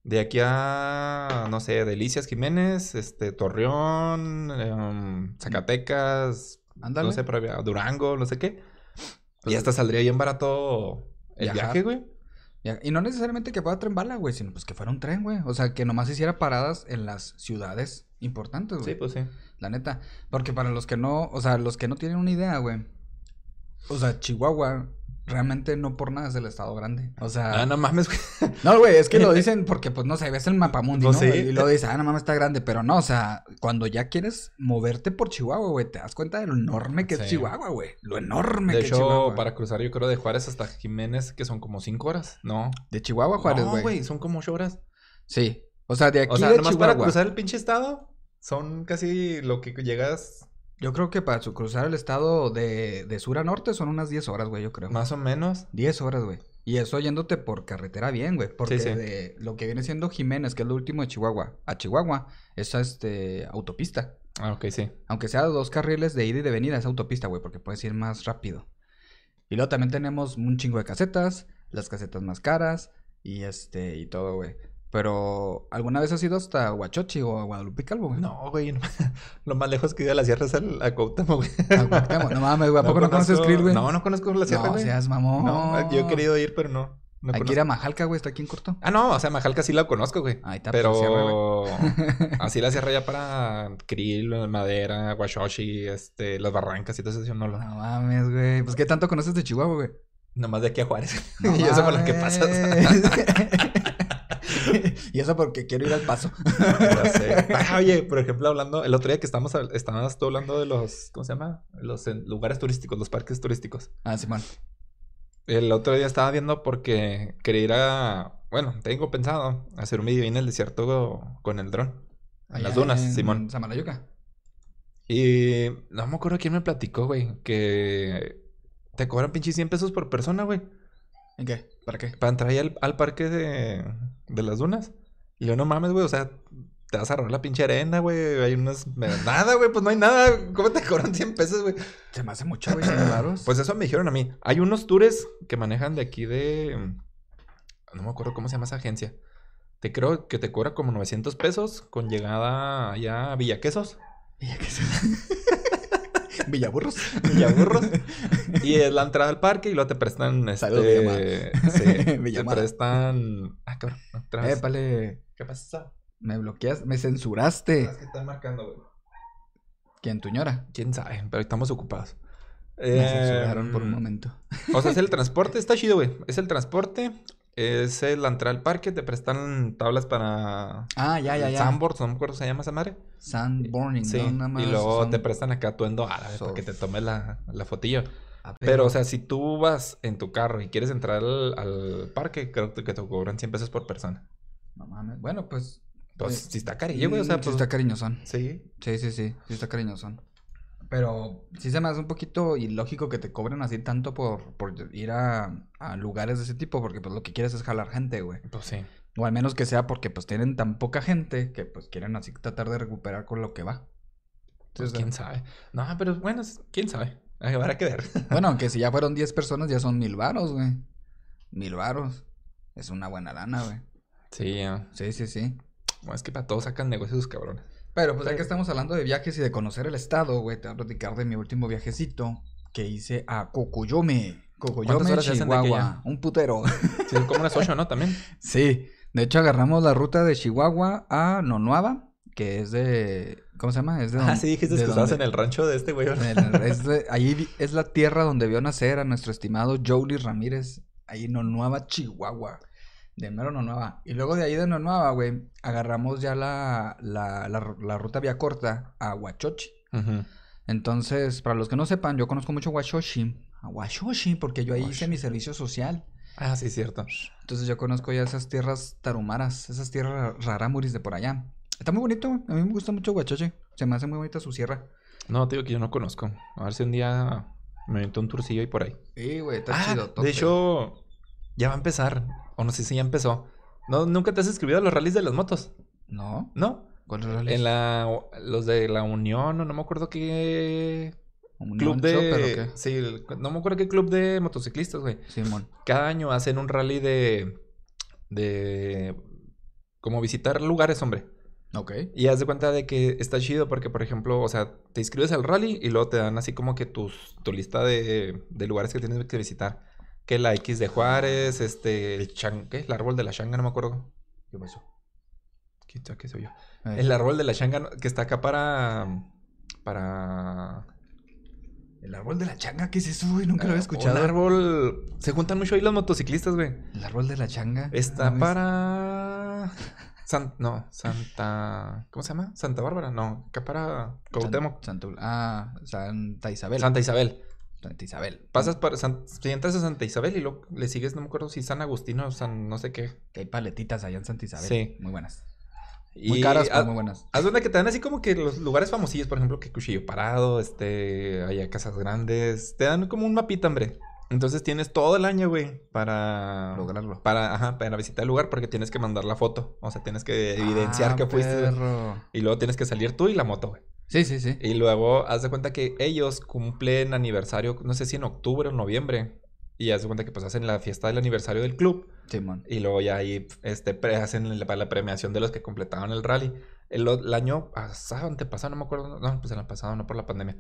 De aquí a, no sé, Delicias Jiménez, este, Torreón, em, Zacatecas, Ándale. no sé, Durango, no sé qué. Y hasta saldría bien barato el Viajar. viaje, güey. Y no necesariamente que fuera tren bala, güey, sino pues que fuera un tren, güey. O sea, que nomás hiciera paradas en las ciudades importantes, güey. Sí, pues sí. La neta. Porque para los que no, o sea, los que no tienen una idea, güey. O sea, Chihuahua realmente no por nada es el estado grande. O sea, Ah, no mames, güey. *laughs* no, güey, es que lo *laughs* dicen porque, pues, no sé, ves el mapamundi, ¿no? sí. Y lo dices, ah, no mames, está grande. Pero no, o sea, cuando ya quieres moverte por Chihuahua, güey, te das cuenta de lo enorme que es. Chihuahua, güey. Lo enorme De que es hecho, Chihuahua. para cruzar, yo creo de Juárez hasta Jiménez, que son como cinco horas. No. De Chihuahua a Juárez, no, güey. güey, son como ocho horas. Sí. O sea, de aquí O sea, de nomás Chihuahua. para cruzar el pinche estado, son casi lo que llegas Yo creo que para su- cruzar el estado de, de sur a norte son unas 10 horas, güey, yo creo. más o menos. 10 horas, güey. Y eso yéndote por carretera bien, güey. Porque Sí, sí. de lo que viene siendo Jiménez, que es lo último de Chihuahua, a Chihuahua, es este, autopista. Ah, ok, sí. Aunque sea dos carriles de ida y de venida, es autopista, güey, porque puedes ir más rápido. Y luego también tenemos un chingo de casetas, las casetas más caras, y este, y todo, güey. Pero, ¿alguna vez has ido hasta Huachochi o a Guadalupe Calvo, güey? No, güey. no- *laughs* lo más lejos que he ido a la sierra es al, a Cuauhtémoc, güey. A Cuauhtémoc. No mames, güey, ¿a poco no, conoces conozco- Krill, güey? No, no conozco la sierra, No, güey. seas mamón. No, yo he querido ir, pero no. no Hay que ir a Majalca, güey, está aquí en corto. Ah, no, o sea, Majalca sí la conozco, güey. Ahí está, pues, la sierra, Pero *laughs* así la sierra ya para Krill, Madera, Washoshi, este, las barrancas y todo eso, yo no lo... No mames, güey. Pues, ¿qué tanto conoces de Chihuahua, güey? Nomás de aquí a Juárez. No y eso por lo que pasas. *laughs* *laughs* y eso porque quiero ir al paso. *laughs* Sé. *laughs* Oye, por ejemplo, hablando, el otro día que estamos, hab- estabas tú hablando de los, ¿cómo se llama? Los eh, lugares turísticos, los parques turísticos. Ah, Simón. El otro día estaba viendo porque quería ir a, bueno, tengo pensado hacer un video en el desierto con el dron. En las dunas, en Simón. Samalayuca. Y no me acuerdo quién me platicó, güey, que te cobran pinches 100 pesos por persona, güey, ¿En qué? ¿Para qué? para entrar ahí al, al parque de, de las dunas. Y yo, no mames, güey, o sea, te vas a robar la pinche arena, güey, hay unas... Nada, güey, pues no hay nada, ¿cómo te cobran 100 pesos, güey? Se me hace mucho, güey, varos. Pues eso me dijeron a mí. Hay unos tours que manejan de aquí de... No me acuerdo cómo se llama esa agencia. Te creo que te cobra como 900 pesos con llegada allá a Villaquesos. Villa que se- *laughs* *laughs* Villaburros. Villaburros. *laughs* y es la entrada al parque y luego te prestan este... Villamar. Sí, *laughs* te prestan... Ah, cabrón. otra vez. Épale. ¿Qué pasa? Me bloqueas, me censuraste. Es que están marcando, güey. ¿Quién, tu ñora? Quién sabe, pero estamos ocupados. Me censuraron por un Em, momento. O sea, es el transporte, está chido, güey. Es el transporte, es el entrar al parque, te prestan tablas para Ah, ya, ya, ya. sandboard, no me acuerdo se llama esa madre. Sandboarding, Sí, ¿no? Nada más y luego te prestan acá atuendo árabe surf. para que te tomes la, la fotillo. Ah, Pero, o sea, si tú vas en tu carro y quieres entrar al, al parque, creo que te cobran 100 pesos por persona. No mames. Bueno, pues. Pues, eh, si está carillo, güey, o sea, pues... está cariñosón. Sí. Sí, sí, sí. Sí está cariñosón. Pero sí se me hace un poquito ilógico que te cobren así tanto por, por ir a, a lugares de ese tipo, porque pues lo que quieres es jalar gente, güey. Pues sí. O al menos que sea porque pues tienen tan poca gente que pues quieren así tratar de recuperar con lo que va. Pues quién sabe. No, pero bueno, quién sabe. *laughs* Habrá que ver. *laughs* Bueno, aunque si ya fueron 10 personas, ya son mil varos, güey. Mil varos. Es una buena lana, güey. Sí, ya. Sí, sí, sí. Bueno, es que para todos sacan negocios, cabrones. Pero pues ya que estamos hablando de viajes y de conocer el estado, güey, te voy a platicar de mi último viajecito que hice a Cocoyome. Cocoyome, ¿Cuántas horas se hacen de aquí Chihuahua. Un putero. Sí, como unas ocho, ¿no? También. *laughs* sí. De hecho, agarramos la ruta de Chihuahua a Nonuava, que es de... ¿Cómo se llama? Es de Ah, sí, dijiste que estabas en el rancho de este güey. ahí es la tierra donde vio nacer a nuestro estimado Jolie Ramírez, ahí en Nonuava, Chihuahua. De mero Nonuava. Y luego de ahí de Nonuava, güey, agarramos ya la, la, la, la ruta vía corta a Huachochi. Entonces, para los que no sepan, yo conozco mucho Huachochi. A Huachochi, porque yo ahí hice mi servicio social. Ah, sí, cierto. Entonces yo conozco ya esas tierras tarumaras, esas tierras rarámuris de por allá. Está muy bonito. A mí me gusta mucho Huachochi. Se me hace muy bonita su sierra. No, te digo que yo no conozco. A ver si un día me meto un turcillo ahí por ahí. Sí, güey, está Ah, chido. de hecho, ya va a empezar. O no sé si ya empezó. ¿No, ¿Nunca te has inscribido a los rallies de las motos? ¿No? ¿No? ¿Cuál rally? En la... Los de la Unión, o no me acuerdo qué... Club de... Chopper, ¿o qué? Sí, el- no me acuerdo qué club de motociclistas, güey. Simón. Cada año hacen un rally de... De... Como visitar lugares, hombre. Ok. Y haz de cuenta de que está chido porque, por ejemplo, o sea, te inscribes al rally y luego te dan así como que tus, tu lista de, de lugares que tienes que visitar. Que la X de Juárez, este, el chan, ¿qué? El árbol de la changa, no me acuerdo. ¿Qué pasó? ¿Qué, qué soy yo? Eh, El árbol de la changa que está acá para... Para... el árbol de la changa, ¿qué es eso, güey? Nunca lo había Un escuchado. árbol... Se juntan mucho ahí los motociclistas, güey. El árbol de la changa. Está No, para... San- no, Santa... ¿Cómo se llama? Santa Bárbara, no. Acá para Cuauhtémoc. San- Santa- ah, Santa Isabel. Santa Isabel. Santa Isabel. Pasas para San... Si entras a Santa Isabel y luego le sigues, no me acuerdo si San Agustín o San no sé qué. Que hay paletitas allá en Santa Isabel. Sí. Muy buenas. Y Muy caras, pero muy buenas. Haz de cuenta que te dan así como que los lugares famosillos, por ejemplo, que Cuchillo Parado, este, allá Casas Grandes, te dan como un mapita, hombre. Entonces tienes todo el año, güey, para Lograrlo. para, ajá, para visitar el lugar porque tienes que mandar la foto, o sea, tienes que evidenciar Ah, que fuiste perro. y luego tienes que salir tú y la moto, güey. Sí, sí, sí. Y luego haz de cuenta que ellos cumplen aniversario, no sé si en octubre o noviembre, y haz de cuenta que pues hacen la fiesta del aniversario del club. Simón. Y luego ya ahí este, pre- hacen la, la premiación de los que completaban el rally. El, el año pasado, antepasado, no me acuerdo. No, pues el año pasado, no por la pandemia.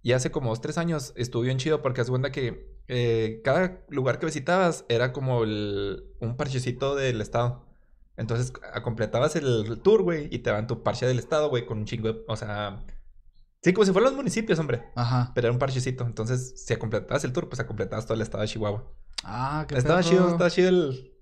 Y hace como dos, tres años estuvo bien chido porque haz de cuenta que eh, cada lugar que visitabas era como el- un parchecito del estado. Entonces completabas el tour, güey, y te daban tu parche del estado, güey, con un chingo de... O sea... Sí, como si fueran los municipios, hombre. Ajá. Pero era un parchecito. Entonces, si completabas el tour, pues completabas todo el estado de Chihuahua. Ah, qué Estaba perro. chido, estaba chido el...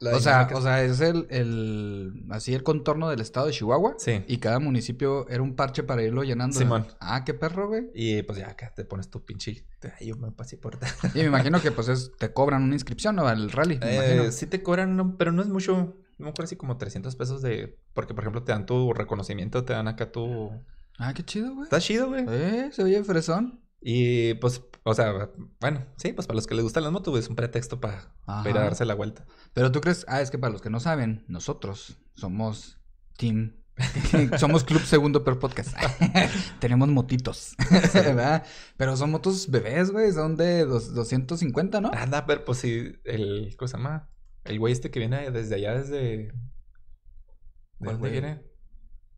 O sea, o sea, es el, el, así el contorno del estado de Chihuahua. Sí. Y cada municipio era un parche para irlo llenando. Simón. Ah, qué perro, güey. Y pues ya acá te pones tu pinche. Ay, yo me pasé por. Y me imagino que pues es, te cobran una inscripción, ¿no? Al rally, me imagino. Eh, sí te cobran, no, pero no es mucho. No me acuerdo así como 300 pesos de. Porque, por ejemplo, te dan tu reconocimiento, te dan acá tu. Ah, qué chido, güey. Está chido, güey. Eh, se oye fresón. Y pues, o sea, bueno, sí, pues para los que les gustan las motos, güey, es un pretexto para, para ir a darse la vuelta. Pero tú crees, ah, es que para los que no saben, nosotros somos Team. *laughs* somos Club Segundo Per Podcast. *laughs* Tenemos motitos. *laughs* ¿verdad? Pero son motos bebés, güey. Son de dos- 250, ¿no? Anda, pero pues sí, el. ¿Cómo se llama? El güey este que viene desde allá, desde. ¿De ¿Cuál dónde güey? viene?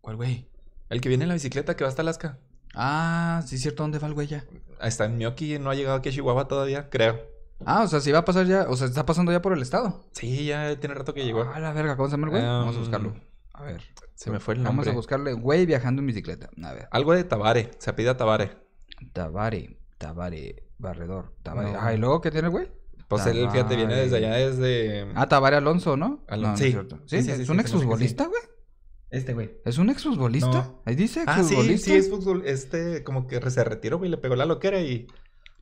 ¿Cuál güey? El que viene en la bicicleta que va hasta Alaska. Ah, sí, es cierto. ¿Dónde va el güey ya? Está en Miyoki, no ha llegado aquí a Chihuahua todavía, creo. Ah, o sea, sí va a pasar ya. O sea, está pasando ya por el estado. Sí, ya tiene rato que llegó. Ah, la verga, ¿cómo se llama el güey? Vamos a Um, buscarlo. A ver. Se me fue el Vamos nombre. a buscarle güey viajando en bicicleta. A ver. Algo de Tabare, se apida Tabare. Tabare, Tabare, Barredor, Tabare. No. Ah, ¿y luego qué tiene el güey? Pues él, fíjate, viene desde allá, desde... Ah, Tabare Alonso, ¿no? No es sí. Sí, Sí, sí, es sí, un sí, exfutbolista, güey. Este güey. ¿Es un exfutbolista? No. Ahí dice Ah, sí, exfutbolista. sí, es fútbol. Este, como que se retiró, güey, le pegó la loquera y...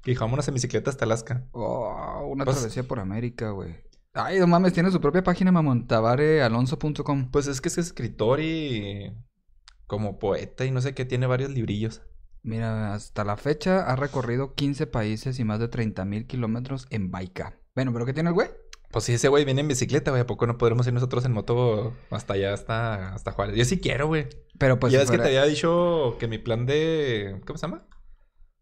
Y vámonos en bicicleta hasta Alaska. Oh, una Pues- travesía por América, güey. Ay, no mames, tiene su propia página, mamón. Tabarealonso.com. Pues es que es escritor y... Como poeta y no sé qué, tiene varios librillos. Mira, hasta la fecha ha recorrido 15 países y más de 30 mil kilómetros en Baika. Bueno, ¿pero qué tiene el güey? Pues si ese güey viene en bicicleta, güey, ¿a poco no podremos ir nosotros en moto hasta allá, hasta, hasta Juárez? Yo sí quiero, güey. Pero pues ya si ves que te había dicho que mi plan de... ¿Cómo se llama?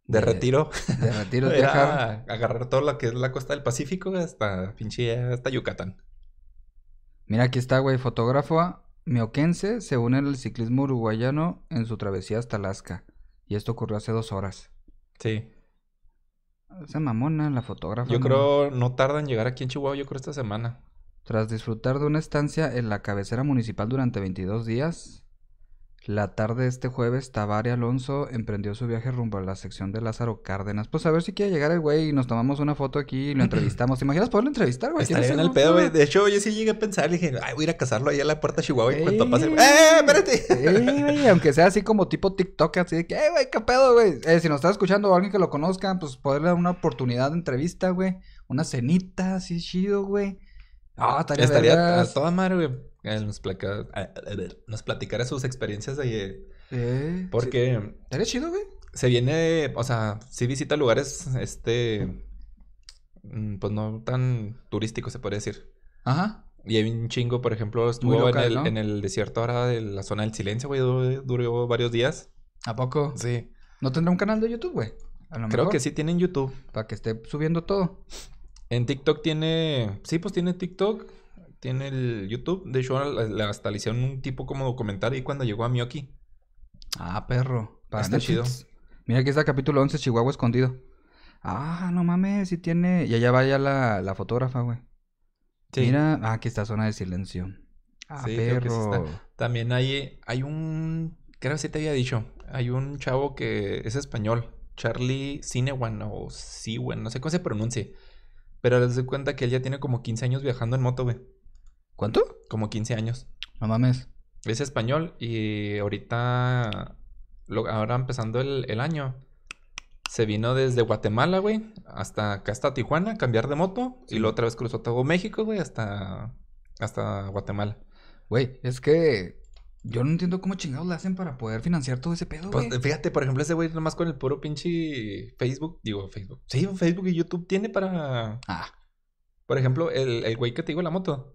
De De- retiro. de retiro *laughs* es viajar. Era agarrar todo lo que es la costa del Pacífico hasta pinche hasta Yucatán. Mira, aquí está, güey, fotógrafo, Mioquense se une al ciclismo uruguayano en su travesía hasta Alaska. Y esto ocurrió hace dos horas. Sí. Esa mamona, la fotógrafa. Yo creo no tarda en llegar aquí en Chihuahua, yo creo esta semana. Tras disfrutar de una estancia en la cabecera municipal durante 22 días, la tarde de este jueves, Tabari Alonso emprendió su viaje rumbo a la sección de Lázaro Cárdenas. Pues a ver si quiere llegar el güey y nos tomamos una foto aquí y lo *clears throat* entrevistamos. ¿Te imaginas poderlo entrevistar, güey? Estaría ¿Quieres en el pedo, güey. De hecho, yo sí llegué a pensar, le dije, ay, voy a ir a casarlo ahí a la puerta de Chihuahua y cuando Ey. pase. ¡Eh, espérate! Güey, aunque sea así como tipo TikTok, así de que, eh, güey, qué pedo, güey. Eh, si nos está escuchando o alguien que lo conozca, pues poderle dar una oportunidad de entrevista, güey. Una cenita así chido, güey. Ah, estaría, Estaría a toda madre, güey. Que Nos, placa- nos platicara sus experiencias de... Eh, sí. Porque Estaría chido, güey. se viene, o sea, sí visita lugares, este... mm, Pues no tan turísticos, se podría decir. Ajá. Y hay un chingo, por ejemplo, estuvo local, en, el, ¿no? en el desierto ahora de la zona del silencio, güey. Duró, duró varios días. ¿A poco? Sí. ¿No tendrá un canal de YouTube, güey? A lo Creo mejor, que sí tiene en YouTube. Para que esté subiendo todo. En TikTok tiene. Sí, pues tiene TikTok. Tiene el YouTube. De hecho, la- la- hasta le hicieron un tipo como documental ahí cuando llegó a Miyoki. Ah, perro. Para Está Netflix. Mira, aquí está capítulo 11, Chihuahua escondido. Ah, no mames, sí tiene... Y allá va ya la, la fotógrafa, güey. Mira, ah, aquí está zona de silencio. Ah, Sí, creo que sí perro. También hay, hay un. Creo que sí te había dicho. Hay un chavo que es español. Charlie Cinewan o Siwan. No sé cómo se pronuncie. Pero les doy cuenta que él ya tiene como 15 años viajando en moto, güey. ¿Cuánto? Como 15 años. No mames. Es español y ahorita, lo- ahora empezando el, el año, se vino desde Guatemala, güey, hasta acá hasta Tijuana, cambiar de moto. Y luego otra vez cruzó todo México, güey, hasta, hasta Guatemala. Güey, es que yo no entiendo cómo chingados le hacen para poder financiar todo ese pedo, Pues güey. fíjate, por ejemplo, ese güey nomás con el puro pinche Facebook, digo Facebook. Sí, Facebook y YouTube tiene para... Ah, Por ejemplo, el, el güey que te digo la moto.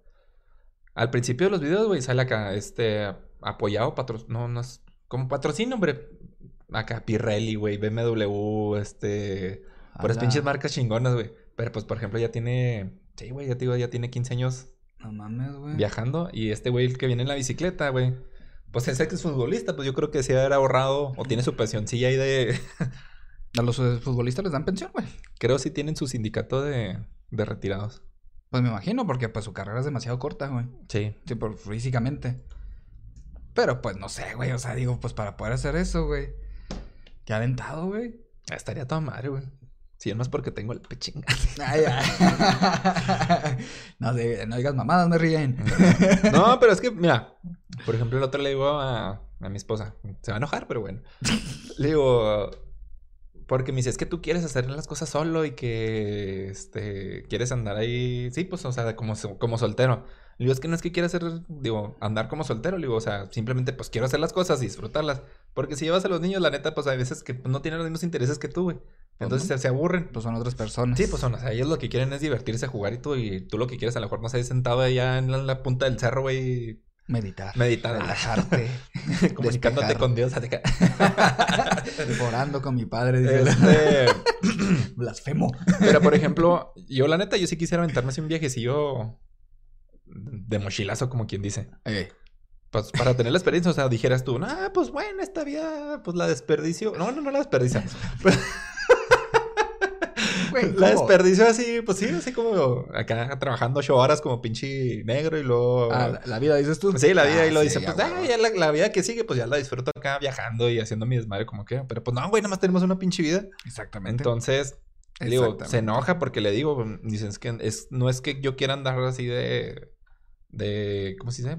Al principio de los videos, güey, sale acá, este, apoyado, patro... No, no es... Como patrocinio, hombre. Acá, Pirelli, güey, BMW, este... Puras ala. pinches marcas chingonas, güey. Pero, pues, por ejemplo, ya tiene... Sí, güey, ya te digo, ya tiene 15 años No mames, güey. viajando. Y este güey el que viene en la bicicleta, güey. Pues ese que es futbolista, pues yo creo que se ha ahorrado o tiene su pensioncilla ahí de... *laughs* A los eh, futbolistas les dan pensión, güey. Creo sí tienen su sindicato de, de retirados. Pues me imagino, porque pues su carrera es demasiado corta, güey. Sí. Sí, por físicamente. Pero pues no sé, güey. O sea, digo, pues para poder hacer eso, güey. Qué aventado, güey. Estaría toda madre, güey. Si es más porque tengo el pechín. *laughs* Ay, ay. *laughs* no, sé, no digas mamadas, me ríen. *laughs* No, pero es que, mira, por ejemplo, el otro le digo a, a mi esposa, se va a enojar, pero bueno. Le digo, porque me dice, es que tú quieres hacer las cosas solo y que, este, quieres andar ahí, sí, pues, o sea, como, como soltero. Le digo, es que no es que quiera hacer, digo, andar como soltero, le digo, o sea, simplemente, pues, quiero hacer las cosas y disfrutarlas. Porque si llevas a los niños, la neta, pues, hay veces que no tienen los mismos intereses que tú, güey. Entonces no. se, se aburren. Pues son otras personas. Sí, pues son, o sea, ellos lo que quieren es divertirse, jugar y tú, y tú lo que quieres a lo mejor no sé, sentado allá en la, la punta del cerro, güey, Meditar. meditar, *laughs* Relajarte. *laughs* comunicándote con Dios. *laughs* Orando con mi padre. Dice Este, *clears throat* *clears throat* Blasfemo. pero por ejemplo, yo la neta, yo sí quisiera aventarme así un viajecillo de mochilazo, como quien dice. Eh, Pues para tener la experiencia, o sea, dijeras tú, ah, pues bueno, esta vida, pues la desperdicio. No, no, no la desperdicia. *laughs* güey, La ¿cómo? desperdicio así, pues sí, así como acá trabajando ocho horas como pinche negro y luego. Ah, la, la vida, dices tú. Sí, la vida Ah, y lo sí, dice, ya, pues ah, ya la, la vida que sigue, pues ya la disfruto acá viajando y haciendo mi desmadre como que. Pero pues no, güey, nada más tenemos una pinche vida. Exactamente. Entonces, le digo, se enoja porque le digo, dicen, es que es, no es que yo quiera andar así de. de. ¿Cómo se dice?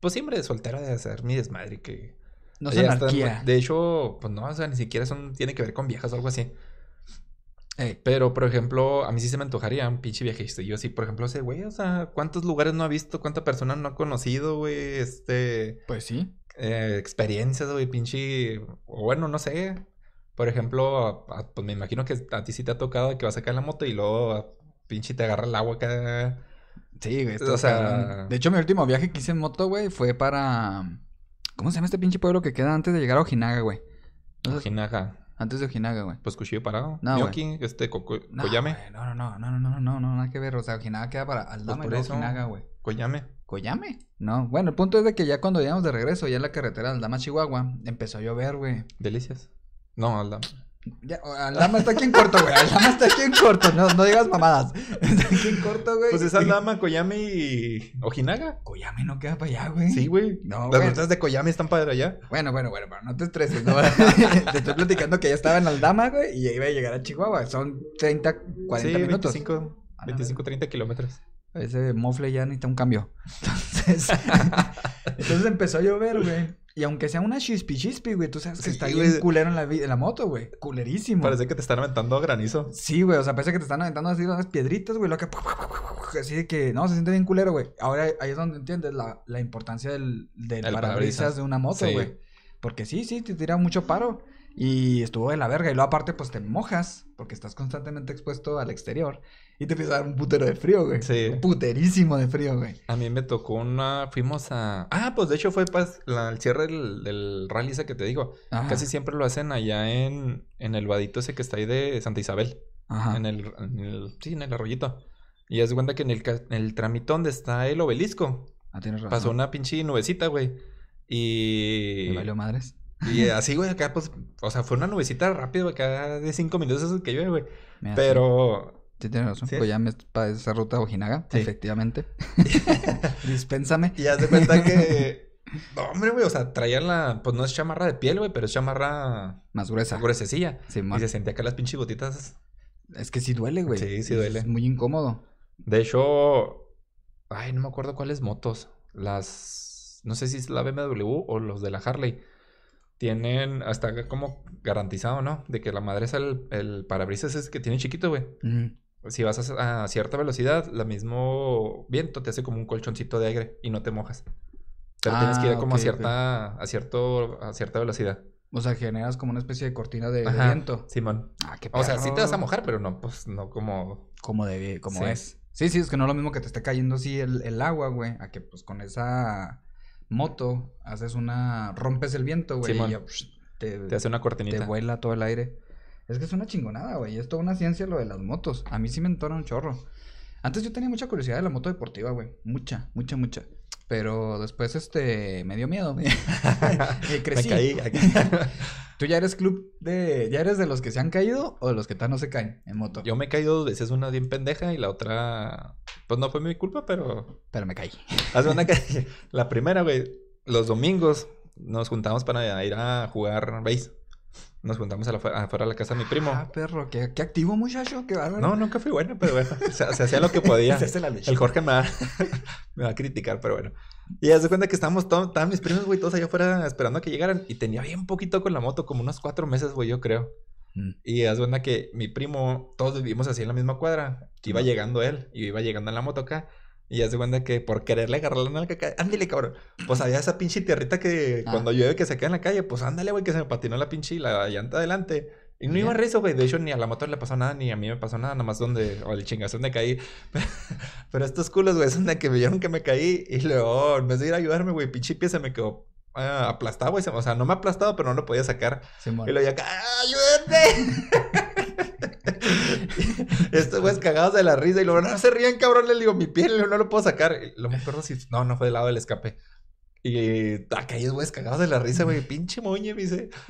Pues siempre de soltero de hacer mi desmadre que. no es anarquía. de hecho, pues no, o sea, ni siquiera son, tiene que ver con viejas o algo así. Eh, Pero, por ejemplo, a mí sí se me antojaría un pinche viajecito. Yo sí, por ejemplo, ese güey, o sea, ¿cuántos lugares no ha visto? ¿Cuántas personas no ha conocido, güey? Este, pues sí. eh, experiencias, güey, pinche, o bueno, no sé. Por ejemplo, a- a- pues me imagino que a ti sí te ha tocado que vas acá en la moto y luego, pinche, te agarra el agua acá. Sí, güey. O sea- cabrón. De hecho, mi último viaje que hice en moto, güey, fue para. ¿Cómo se llama este pinche pueblo que queda antes de llegar a Ojinaga, güey? Sé- Ojinaga. Antes de Ojinaga, güey. Pues Cuchillo Parado. No. Yoki, este, Coco- No, Koyame. güey, no, no, no, no, no, no, no, no, nada que ver. O sea, Ojinaga queda para Aldama Pues y. Ojinaga, güey. Koyame. ¿Koyame? No, bueno, el punto es de que ya cuando íbamos de regreso, ya en la carretera de Aldama, Chihuahua, empezó a llover, güey. Delicias. No, Aldama. Ya, Aldama está aquí en corto, güey. Aldama está aquí en corto, no, no digas mamadas. Está aquí en corto, güey. Pues es Aldama, Koyame y Ojinaga. Koyame no queda para allá, güey. Sí, güey. No, Las rutas de Koyame están para allá. Bueno, bueno, bueno, pero no te estreses, ¿no? *laughs* te estoy platicando que ya estaba en Aldama, güey, y iba a llegar a Chihuahua. Son 30, 40 sí, minutos. 25, A la 25, 30 kilómetros. Ese mofle ya necesita un cambio. *laughs* Entonces, *laughs* entonces empezó a llover, güey. Y aunque sea una chispi chispi, güey, tú sabes que Sí, está bien culero en la, en la moto, güey. Culerísimo. Parece que te están aventando granizo. Sí, güey, o sea, parece que te están aventando así unas piedritas, güey, lo que... *laughs* Así de que, no, se siente bien culero, güey. Ahora ahí es donde entiendes la, la importancia del, del El parabrisas parabrisas. de una moto, Sí. güey. Porque sí, sí, te tira mucho paro. Y estuvo de la verga. Y luego aparte, pues te mojas, porque estás constantemente expuesto al exterior. Y te empieza a dar un putero de frío, güey. Sí. Un puterísimo de frío, güey. A mí me tocó una. Fuimos a. Ah, pues de hecho fue la- el cierre del, del rally ese que te digo. Ajá. Casi siempre lo hacen allá en, en el vadito ese que está ahí de Santa Isabel. Ajá. En, el, en el. Sí, en el arroyito. Y haz de cuenta que en el, en el tramitón donde está el obelisco. Ah, tienes razón. Pasó una pinche nubecita, güey. Y. Me valió madres. Y así, güey, acá, pues. O sea, fue una nubecita rápido, güey, cada de cinco minutos eso que llueve, güey. Pero. Sí, tienes razón. Sí. Pues ya me para esa ruta Ojinaga, Sí. efectivamente. *laughs* Dispénsame. Y haz de cuenta que. *laughs* No, hombre, güey, o sea, traía la. Pues no es chamarra de piel, güey, pero es chamarra Más gruesa. gruesecilla. Sí, Y se sentía acá las pinches botitas. Es que sí duele, güey. Sí, sí duele. Es muy incómodo. De hecho. Ay, no me acuerdo cuáles motos. Las. No sé si es la BMW o los de la Harley. Tienen hasta como garantizado, ¿no? De que la madre es el, el parabrisas es que tiene chiquito, güey. Ujú. Si vas a, a cierta velocidad, la mismo viento te hace como un colchoncito de aire y no te mojas. Pero tienes que ir Ah, como a cierta, a cierto, a cierta velocidad. O sea, generas como una especie de cortina de, de Ajá, viento. Simón. Ah, qué O sea, sí te vas a perro. mojar, pero no, pues no como. Como de, como Sí. es. Sí, sí, es que no es lo mismo que te esté cayendo así el, el agua, güey. A que pues con esa moto haces una. rompes el viento, güey. Simón. y ya, psh, te, Te hace una te cortinita. vuela todo el aire. Es que es una chingonada, güey. Es toda una ciencia lo de las motos. A mí sí me entona un chorro. Antes yo tenía mucha curiosidad de la moto deportiva, güey. Mucha, mucha, mucha. Pero después, este, me dio miedo. *laughs* Y *laughs* Me crecí. caí. *laughs* aquí. ¿Tú ya eres club de... ¿Ya eres de los que se han caído o de los que tal no se caen en moto? Yo me he caído dos veces, una bien pendeja y la otra. Pues no fue mi culpa, pero. Pero me caí. Haz de cuenta que la primera, güey. Los domingos nos juntamos para ir a jugar base. Nos juntamos a la- afuera de la casa de mi primo. Ah, perro. Qué, qué activo, muchacho. Qué bárbaro. No, nunca fui bueno, pero bueno, se, se hacía lo que *laughs* podía. Se hace la leche. El Jorge me va, *laughs* me va a criticar, pero bueno. Y haz de cuenta que estábamos todos, estaban mis primos, güey, todos allá afuera esperando a que llegaran. Y tenía bien poquito con la moto, como unos cuatro meses, güey, yo creo. Mm. Y haz de cuenta que mi primo, todos vivimos así en la misma cuadra. Iba llegando él, y iba llegando en la moto acá. Y haz de cuenta que por quererle agarrar la nalga ándale, cabrón. Pues había esa pinche tierrita que Ah. cuando llueve que se queda en la calle, pues ándale, güey, que se me patinó la pinche la llanta adelante. Y no Ya. iba rezo, güey. De hecho, ni a la moto le pasó nada, ni a mí me pasó nada, nada más donde, o el chingazo donde caí. *laughs* Pero estos culos, güey, son de que vieron que me caí y luego, en vez de ir a ayudarme, güey, pinche pie se me quedó ah, aplastado, güey. Se- O sea, no me ha aplastado, pero no lo podía sacar. Simón. Y luego ya, ¡ayúdate! *laughs* Estos güeyes cagados de la risa y luego, no se rían, cabrón. Le digo, mi piel no lo puedo sacar. No me acuerdo si, no, no fue del lado del escape. Y aquellos güeyes cagados de la risa, güey, pinche moñe, me dice. *laughs*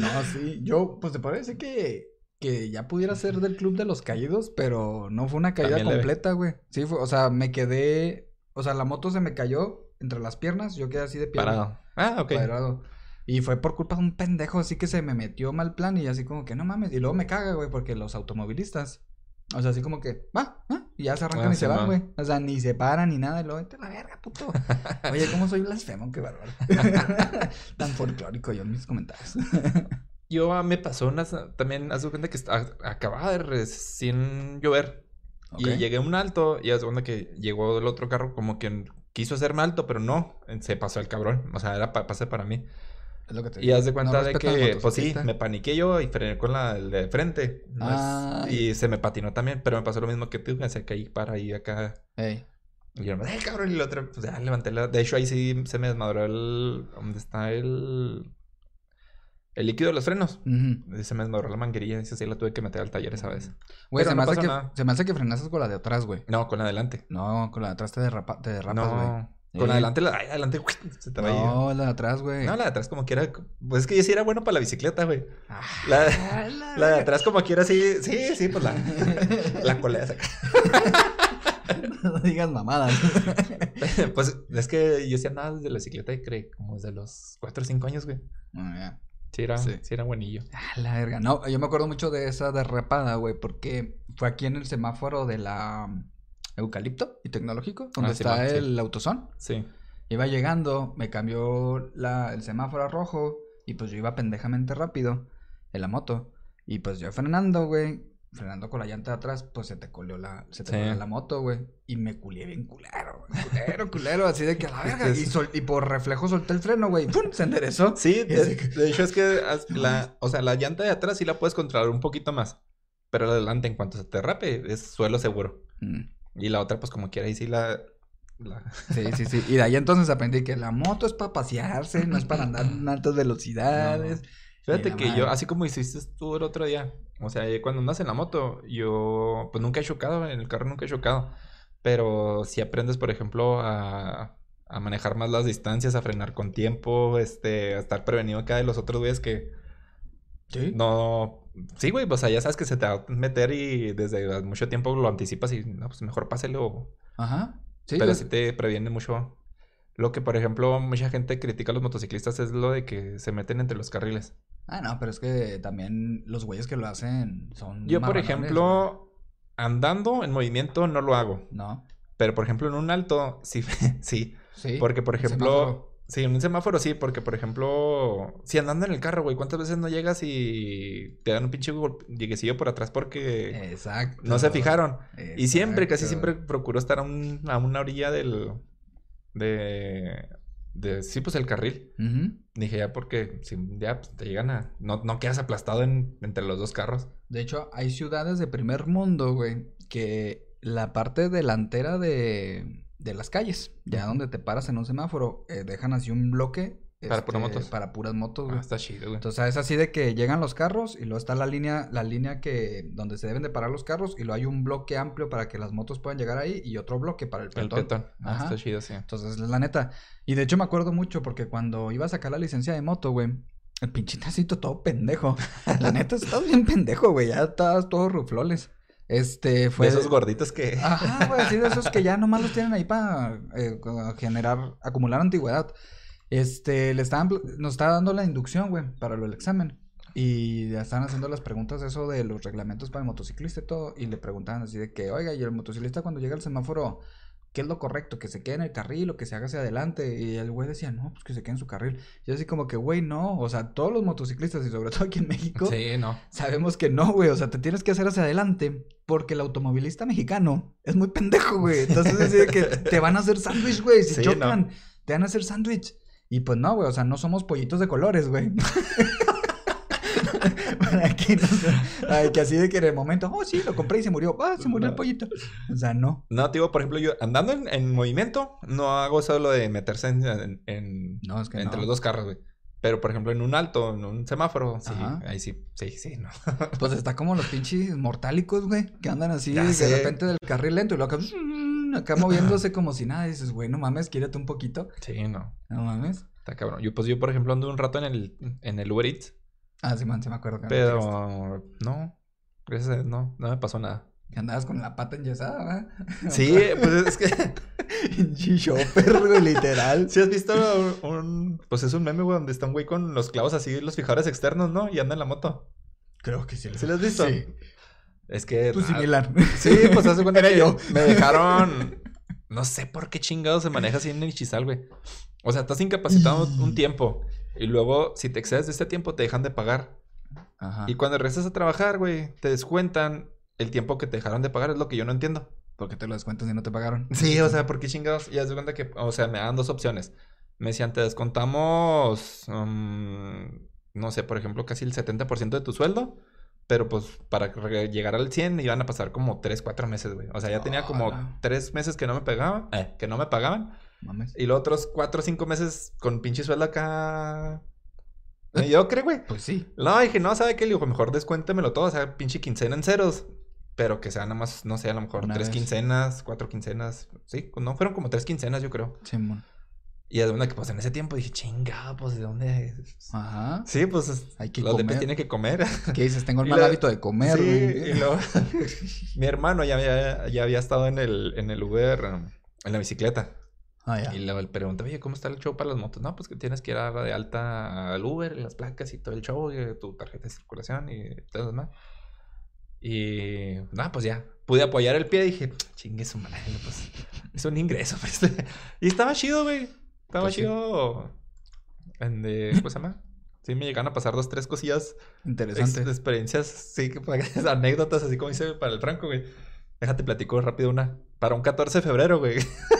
No, sí. Yo, pues te parece que, que ya pudiera ser del club de los caídos, pero no fue una caída También completa, güey. Sí, fue, o sea, me quedé. O sea, la moto se me cayó entre las piernas, yo quedé así de pie. Parado. Ah, ok. cuadrado. Y fue por culpa de un pendejo así que se me metió mal plan y así como que no mames. Y luego me caga, güey, porque los automovilistas. O sea, así como que, va, va, y ya se arrancan Ah, y se van, güey. O sea, ni se paran ni nada. Y luego, vete a la verga, puto. *laughs* Oye, ¿cómo soy blasfemo? Qué bárbaro. *laughs* Tan folclórico yo en mis comentarios. *laughs* Yo ah, me pasó unas, también, haz de cuenta que acababa de recién llover. Ok. Y llegué a un alto y haz de cuenta que llegó el otro carro como que quiso hacerme alto, pero no, se pasó el cabrón. O sea, era pa- pase para mí. Es lo que te Y haz de No cuenta de que, pues sí, me paniqué yo y frené con la de frente. Ay. y se me patinó también, pero me pasó lo mismo que tú, que se caí para ahí acá. Ey. Y yo, ¡eh, cabrón! Y la otra, pues ya levanté la. De hecho, ahí sí se me desmadró el. ¿Dónde está el. el líquido de los frenos. Se me desmadró la manguerilla. Esa sí la tuve que meter al taller esa vez. Güey, se, no me se me hace que frenases con la de atrás, güey. No, con la adelante. No, con la de atrás te, derrapa, te derrapas, güey. no. Con la Eh. adelante, la, ay, adelante, se te va a ir. No, la de atrás, güey. No, la de atrás como quiera. Pues es que yo sí era bueno para la bicicleta, güey. Ah, La, la la de atrás como quiera, sí. Sí, sí, pues la... *laughs* la colea saca. *laughs* No digas mamadas. *laughs* pues es que yo sí andaba desde la bicicleta y creí como desde los 4 o 5 años, güey. Ya. Sí era, Sí. sí. era buenillo. Ah, la verga. No, yo me acuerdo mucho de esa derrapada, güey, porque fue aquí en el semáforo de la Eucalipto y Tecnológico, donde Ah, está sí. el autosón. Sí. Iba llegando, me cambió la, el semáforo a rojo y pues yo iba pendejamente rápido en la moto. Y pues yo frenando, güey, frenando con la llanta de atrás, pues se te colió la, se te Sí. colió la moto, güey. Y me culié bien culero, culero, culero, así de que a la verga. *laughs* Y, sol- y por reflejo solté el freno, güey, ¡pum! Se enderezó. Sí, *laughs* de, que- de hecho es que *laughs* la, o sea, la llanta de atrás sí la puedes controlar un poquito más. Pero la de adelante, en cuanto se te rape, es suelo seguro. Mm. Y la otra, pues como quiera, ahí sí la... la- *laughs* Sí, sí, sí. Y de ahí entonces aprendí que la moto es para pasearse, no es para andar en altas velocidades. Fíjate la que madre. yo, así como hiciste tú el otro día, o sea, cuando andas en la moto, yo pues nunca he chocado, en el carro nunca he chocado, pero si aprendes, por ejemplo, a, a manejar más las distancias, a frenar con tiempo, este, a estar prevenido acá de los otros güeyes que Sí. no... Sí, güey, pues ya sabes que se te va a meter y desde mucho tiempo lo anticipas y, no, pues mejor páselo. Ajá. Sí, pero yo- sí te previene mucho. Lo que, por ejemplo, mucha gente critica a los motociclistas es lo de que se meten entre los carriles. Ah, no, pero es que también los güeyes que lo hacen son. Yo, por ejemplo, andando en movimiento no lo hago. No. Pero, por ejemplo, en un alto, sí, *laughs* sí. Sí. Porque, por ejemplo. Sí, en un semáforo sí, porque, por ejemplo, si andando en el carro, güey, ¿cuántas veces no llegas y te dan un pinche lleguecillo por atrás porque Exacto. no se fijaron? Y siempre, casi siempre procuro estar a, un- a una orilla del. de. de sí, pues el carril. Dije ya, porque si ya pues, te llegan a. No, no quedas aplastado en- entre los dos carros. De hecho, hay ciudades de primer mundo, güey, que la parte delantera de, de las calles, ya donde te paras en un semáforo, eh, dejan así un bloque. Para puras este, motos. Para puras motos, güey. Ah, está chido, güey. Entonces es así de que llegan los carros y luego está la línea, la línea que donde se deben de parar los carros y luego hay un bloque amplio para que las motos puedan llegar ahí y otro bloque para el El peatón. petón. Ah, Ajá. está chido, sí. Entonces la neta. Y de hecho me acuerdo mucho porque cuando iba a sacar la licencia de moto, güey, el pinche tacito todo pendejo. *laughs* La neta estás bien pendejo, güey, ya estabas todo rufloles. Este fue De esos gorditos que. Ajá, güey, así de esos que ya nomás los tienen ahí para eh, generar, acumular antigüedad. Este, le estaban, nos estaba dando la inducción, güey, para del examen. Y estaban haciendo las preguntas de eso de los reglamentos para el motociclista y todo. Y le preguntaban así de que, oiga, y el motociclista cuando llega al semáforo, ¿qué es lo correcto? ¿Que se quede en el carril o que se haga hacia adelante? Y el güey decía, no, pues que se quede en su carril. Yo así como que, güey, no. O sea, todos los motociclistas y sobre todo aquí en México, Sí, no. Sabemos que no, güey. O sea, te tienes que hacer hacia adelante porque el automovilista mexicano es muy pendejo, güey. Entonces, es así de que te van a hacer sándwich, güey. Si Sí, chocan, te van a hacer sándwich. Y pues no, güey. O sea, no somos pollitos de colores, güey. *laughs* *laughs* Que no sea- ay, que así de que en el momento, oh, sí, lo compré y se murió. Ah, se murió el No. pollito. O sea, no. No, digo, por ejemplo, yo andando en, en movimiento, no hago solo de meterse en, en- en- No, es que entre no. los dos carros, güey. Pero, por ejemplo, en un alto, en un semáforo, sí, Ajá. ahí sí, sí, sí, no. *laughs* Pues está como los pinches mortálicos, güey, que andan así Ya de sé. repente del carril lento y luego acá, *laughs* acá moviéndose como si nada. Y dices, güey, no mames, quírate un poquito. Sí, no. No mames. Está cabrón. Yo, pues yo, por ejemplo, ando un rato en el, en el Uber Eats, Ah, sí, man, se me acuerdo. que pero no, gracias a Dios, no, no me pasó nada. Que andabas con la pata enyesada, ¿verdad? *laughs* Sí, pues es que, *laughs* Pinche shopper, güey, literal. *laughs* si has visto un, un- pues es un meme, güey, donde está un güey con los clavos así, los fijadores externos, ¿no? Y anda en la moto. Creo que sí. ¿Sí lo has visto? Sí. Es que... Pues similar. Sí, pues hace cuenta Era que yo. me dejaron. No sé por qué chingados se maneja así en el Chizal, güey. O sea, estás incapacitado un tiempo. Y luego, si te excedes de este tiempo, te dejan de pagar. Ajá. Y cuando regresas a trabajar, güey, te descuentan el tiempo que te dejaron de pagar. Es lo que yo no entiendo. ¿Por qué te lo descuentas y no te pagaron? Sí, o sea, ¿por qué chingados? Y haz de cuenta que, o sea, me dan dos opciones. Me decían, te descontamos, um, no sé, por ejemplo, casi el 70% de tu sueldo. Pero pues para llegar al 100 iban a pasar como 3, 4 meses, güey. O sea, ya tenía como Ala. 3 meses que no me pegaban, eh, que no me pagaban. Mames. Y los otros 4 o 5 meses con pinche sueldo acá Yo creo, güey. Pues sí. No, dije, no, ¿sabe qué? Le digo, mejor descuéntemelo todo, o sea, pinche quincena en ceros. Pero que sea nada más, no sé, a lo mejor Una tres vez. quincenas, cuatro quincenas. Sí, no, fueron como tres quincenas, yo creo. Simón. Y de una que, pues, en ese tiempo dije, chingado, pues, ¿de dónde? Ajá. Sí, pues, es- Hay que los comer. tienen que comer. ¿Qué dices? Tengo el *laughs* mal la- hábito de comer, sí, güey. y luego, *laughs* mi hermano ya había, ya había estado en el, en el Uber, en la bicicleta. Ah, ya. Y le pregunté, oye, ¿cómo está el show para las motos? No, pues que tienes que ir a dar de alta al Uber, las placas y todo el show, y tu tarjeta de circulación y todo lo demás. Y nada, pues ya, pude apoyar el pie y dije, chingue su madre, pues es un ingreso. *laughs* pues". y estaba chido, güey. Estaba Pues sí. chido. En de, ¿Cómo se llama? Sí, me llegan a pasar dos, tres cosillas, ex- Interesante. experiencias, sí, *laughs* anécdotas, así como dice para el Franco, güey. Déjate platico rápido una. Para un 14 de febrero, güey. *laughs*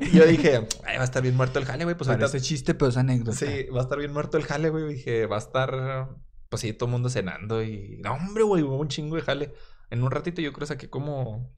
Y *laughs* yo dije, "Ay, va a estar bien muerto el jale, güey. Pues ahorita Parece chiste, pero es anécdota. Sí, va a estar bien muerto el jale, güey. Dije, va a estar, pues sí, todo el mundo cenando y... No, hombre, güey, hubo un chingo de jale. En un ratito yo creo saqué como...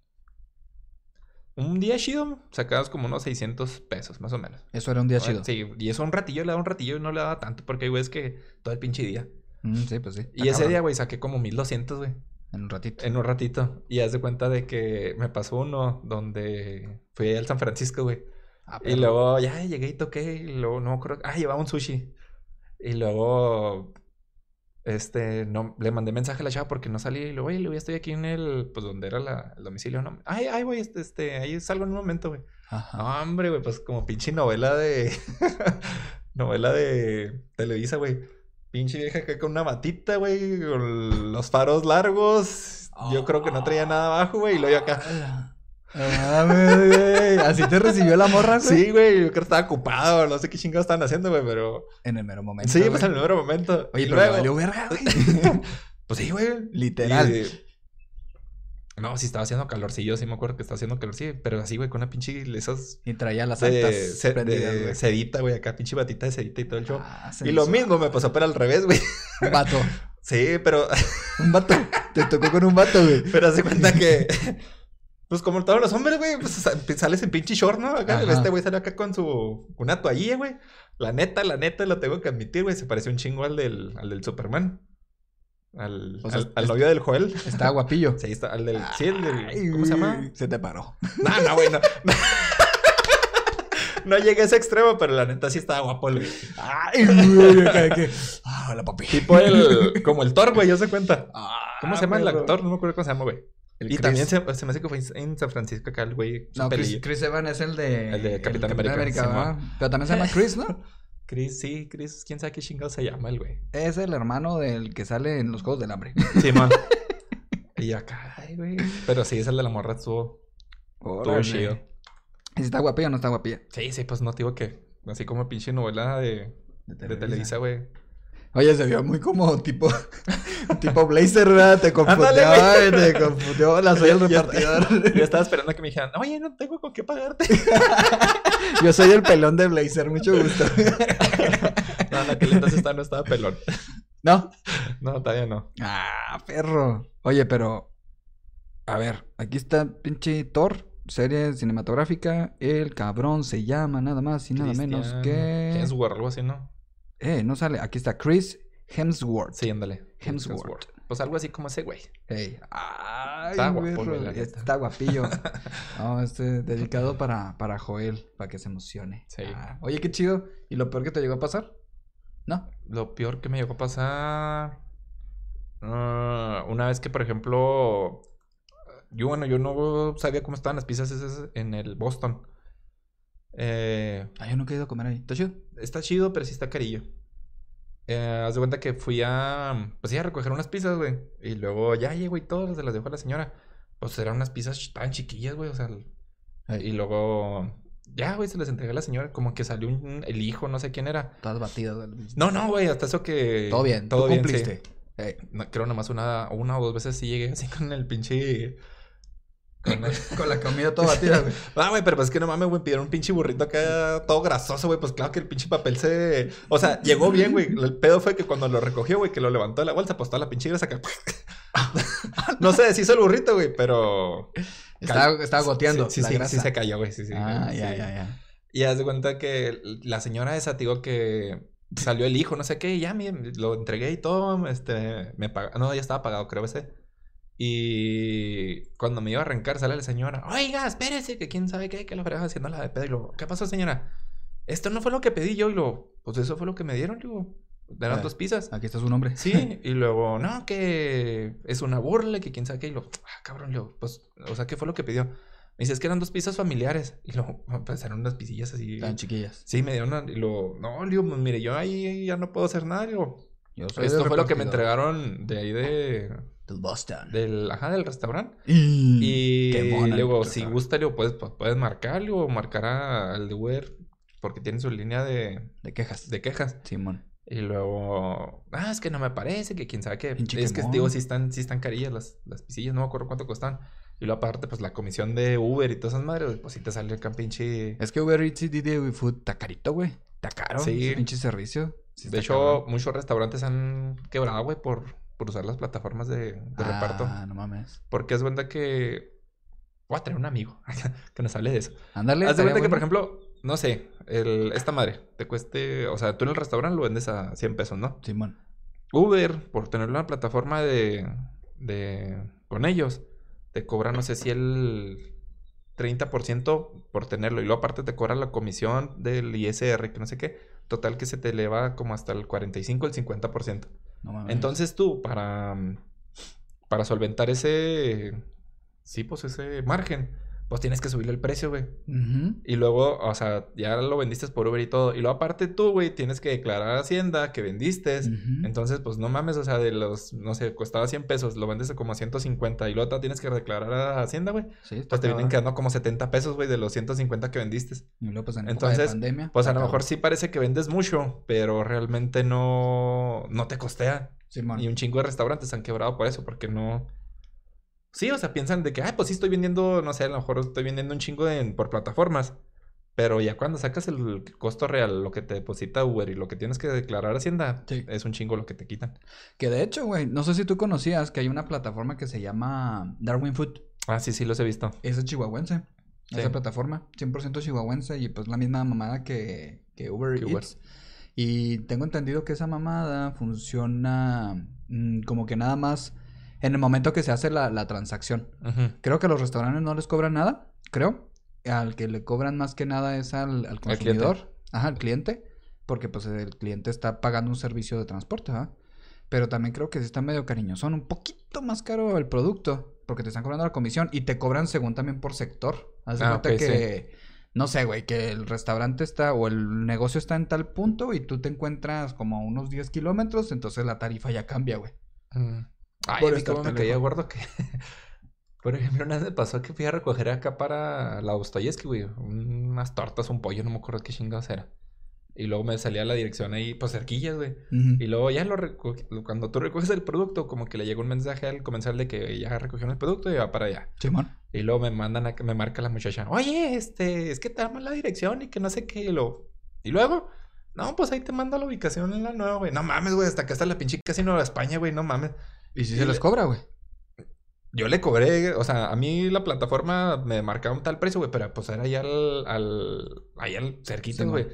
Un día chido, sacabas como unos 600 pesos, más o menos. Eso era un día chido. Sí, y eso un ratillo, le daba un ratillo y no le daba tanto, porque hay güeyes que todo el pinche día. Mm, sí, pues sí. Y ese día, güey, saqué como 1200, güey. En un ratito. En un ratito. Y haz de cuenta de que me pasó uno donde fui al San Francisco, güey. Ah, Y luego ya llegué y toqué y luego no acuerdo. Ah, llevaba un sushi. Y luego este no le mandé mensaje a la chava porque no salí y luego, oye, Luis, estoy aquí en el pues donde era la, el domicilio, no. Ay, ay, güey, este, este, ahí salgo en un momento, güey. Ajá. No, hombre, güey, pues como pinche novela de *laughs* novela de Televisa, güey. Pinche vieja acá con una batita, güey, con los faros largos. Yo creo que no traía nada abajo, güey, y luego yo acá. Ah, güey. ¿Así te recibió la morra, güey? Sí, güey, yo creo que estaba ocupado, no sé qué chingados estaban haciendo, güey, pero En el mero momento. Sí, güey. pues en el número momento. Oye, Y pero luego- le valió verga, güey. *laughs* Pues sí, güey. Literal. Y- No, sí estaba haciendo calorcillo, sí me acuerdo que estaba haciendo calorcillo, pero así, güey, con una pinche esas Y traía las altas ce- prendidas, de güey. sedita, güey, acá pinche batita de sedita y todo el show. Ah, y lo mismo me pasó, pero al revés, güey. Un vato. *laughs* Sí, pero, Un vato. Te tocó con un vato, güey. pero hace cuenta que, pues como todos los hombres, güey, pues sa- sales en pinche short, ¿no? Acá, Ajá. este güey salió acá con su, una toallilla, güey. La neta, la neta, lo tengo que admitir, güey, se pareció un chingo al del, al del Superman. Al, O sea, al, novio del Joel. Estaba guapillo. *laughs* Sí, está, al del, sí, el del, ¿cómo se llama? Se te paró. *laughs* No, no, güey, no. *laughs* No llegué a ese extremo, pero la neta sí estaba guapo el güey. Ay, güey. acá que- Ah, hola, papi. Tipo el, como el Thor, güey, yo se cuenta. Ah, ¿Cómo se llama el actor? No me acuerdo cómo se llama, güey. El Y Chris. también se, se me hace que fue en San Francisco acá el güey. No, Chris. Chris Evans es el de... El de Capitán América, ¿verdad? Pero también se llama Chris, ¿no? Chris, sí, Chris, quién sabe qué chingado se llama el güey. Es el hermano del que sale en los Juegos del Hambre. Simón. *laughs* y acá, ay, güey. Pero sí, es el de la morra, estuvo, estuvo chido. ¿Y si está guapilla o no está guapilla? Sí, sí, pues no te digo que. Así como pinche novela de, de Televisa, güey. Oye, se vio muy como tipo, *laughs* tipo Blazer, ¿verdad? Te confundió, ay, te confundió. Hola, soy el repartidor. *laughs* Yo estaba esperando a que me dijeran, oye, no tengo con qué pagarte. *laughs* Yo soy el pelón de Blazer, mucho gusto. No, en aquel entonces no estaba pelón. ¿No? No, todavía no. Ah, perro. Oye, pero. A ver, aquí está pinche Thor, serie cinematográfica. El cabrón se llama nada más y nada menos que. Hemsworth, algo así, ¿no? Eh, no sale. Aquí está Chris Hemsworth. Sí, ándale. Hemsworth. Pues algo así como ese güey. Ey, ay, Está guapo, güey. Está guapillo. *laughs* No, este dedicado para, para Joel, para que se emocione. Sí. Ah, oye, qué chido. ¿Y lo peor que te llegó a pasar? ¿No? Lo peor que me llegó a pasar. ah, una vez que, por ejemplo. Yo, bueno, yo no sabía cómo estaban las pizzas esas en el Boston. Eh, Ah, yo nunca he ido a comer ahí. ¿Está chido? Está chido, pero sí está carillo. Eh, haz de cuenta que fui a. Pues sí, a recoger unas pizzas, güey. Y luego ya llego y todo, se las dejo a la señora. Pues eran unas pizzas tan chiquillas, güey. O sea. Y luego. Ya, güey, se las entregué a la señora. Como que salió un- el hijo, no sé quién era. Todas batidas. No, no, güey, hasta eso que. Todo bien. Todo tú bien, cumpliste. sí. No, creo nomás una, una o dos veces sí llegué así *laughs* con el pinche. *laughs* Con la comida toda batida, güey. *laughs* Ah, güey, pero pues es que no mames, güey, pidieron un pinche burrito acá todo grasoso, güey. Pues claro que el pinche papel se. O sea, llegó bien, güey. El pedo fue que cuando lo recogió, güey, que lo levantó de la bolsa, pues toda la pinche grasa acá. *laughs* no se deshizo el burrito, güey, pero. Estaba, estaba goteando. Sí, sí, la sí, grasa. sí se cayó, güey. Sí, sí. ah, ya, ya, ya. Y haz de cuenta que la señora esa, digo que salió el hijo, no sé qué, y ya me, lo entregué y todo, este, me pagó, no, ya estaba pagado, creo ese. Y cuando me iba a arrancar, sale la señora, oiga, espérese, que quién sabe qué, que lo fregas haciendo la de pedo. Y lo, ¿qué pasó, señora? Esto no fue lo que pedí yo, y lo, pues eso fue lo que me dieron, digo, eran Ah. dos pizzas. Aquí está su nombre. Sí, *laughs* y luego, no, que es una burla, que quién sabe qué. Y lo, ah, cabrón, lo, pues, o sea, ¿qué fue lo que pidió? Me dice, es que eran dos pizzas familiares. Y luego, *laughs* pues eran unas pisillas así. Tan chiquillas. Sí, me dieron una, y lo, no, digo, pues, mire, yo ahí ya no puedo hacer nada. digo, Yo soy esto fue lo que me entregaron de ahí de, Del Boston. del, ajá, del restaurante. Y... Y Qué mona luego, el si gusta, digo, puedes, pues, puedes marcar, le digo, marcar al de Uber, porque tiene su línea de, De quejas. de quejas. Simón. Y luego, ah, es que no me parece, que quién sabe qué. Pinche Es que, digo, sí están, sí están carillas las, las pisillas, no me acuerdo cuánto costan. Y luego aparte, pues la comisión de Uber y todas esas madres, pues sí te sale acá pinche... Es que Uber Eats y Didi Food está carito, güey. Está caro. Sí. Pinche servicio. Sí de hecho, cabrón. muchos restaurantes han quebrado, güey, por, por usar las plataformas de, de reparto. Ah, no mames. Porque es verdad que... Voy a traer un amigo *laughs* que nos hable de eso. Ándale. Haz de cuenta que, por ejemplo, no sé, el, esta madre te cueste... O sea, tú en el restaurante lo vendes a 100 pesos, ¿no? Simón. Uber, por tener una plataforma de, de con ellos, te cobra no sé si el 30% por tenerlo y luego aparte te cobra la comisión del ISR, que no sé qué, total que se te eleva como hasta el 45, el 50%. Entonces tú para para solventar ese sí, pues ese margen, pues tienes que subirle el precio, güey. Y luego, o sea, ya lo vendiste por Uber y todo. Y luego aparte tú, güey, tienes que declarar a Hacienda que vendiste. Entonces, pues no mames, o sea, de los, no sé, costaba 100 pesos, lo vendes a como 150 y luego te tienes que declarar a Hacienda, güey. Sí, Pues te vienen quedando como 70 pesos, güey, de los 150 que vendiste. Y luego, pues, en Entonces, de pandemia. Pues a lo mejor sí parece que vendes mucho, pero realmente no, no te costea. Simón. Y un chingo de restaurantes han quebrado por eso, porque no... Sí, o sea, piensan de que, ah, pues sí estoy vendiendo, no sé, a lo mejor estoy vendiendo un chingo en- por plataformas. Pero ya cuando sacas el costo real, lo que te deposita Uber y lo que tienes que declarar Hacienda, Sí. es un chingo lo que te quitan. Que de hecho, güey, no sé si tú conocías que hay una plataforma que se llama Darwin Food. Ah, sí, sí, los he visto. Esa es chihuahuense. Sí. Esa plataforma, 100% chihuahuense y pues la misma mamada que, que Uber Que Uber. Eats. Y tengo entendido que esa mamada funciona mm, como que nada más en el momento que se hace la, la transacción. Creo que a los restaurantes no les cobran nada, creo. Al que le cobran más que nada es al, al cliente. consumidor. Ajá, al cliente. Porque pues el cliente está pagando un servicio de transporte, ¿verdad? Pero también creo que sí está medio cariñosón. Un poquito más caro el producto. Porque te están cobrando la comisión. Y te cobran según también por sector. Haz de Ah, cuenta ok, que... No sé, güey, que el restaurante está o el negocio está en tal punto y tú te encuentras como a unos 10 kilómetros, entonces la tarifa ya cambia, güey. Mm. Ay, Por a mí me caía gordo que... *laughs* Por ejemplo, una vez me pasó que fui a recoger acá para la Dostoyevsky, güey. Unas tortas, un pollo, no me acuerdo qué chingados era. Y luego me salía la dirección ahí, pues cerquillas, güey. Y luego ya lo. Cuando tú recoges el producto, como que le llega un mensaje al comensal de que ya recogieron el producto y va para allá. Simón. Y luego me mandan a que me marca la muchacha. Oye, este, es que te damos la dirección y que no sé qué. Y, lo... y luego, no, pues ahí te mando la ubicación en la nueva, güey. No mames, güey, hasta acá está la pinche casi Nueva España, güey, no mames. Y si Y se le- les cobra, güey. Yo le cobré, o sea, a mí la plataforma me marcaba un tal precio, güey, pero pues era allá al, al, allá al cerquita, Sí, güey.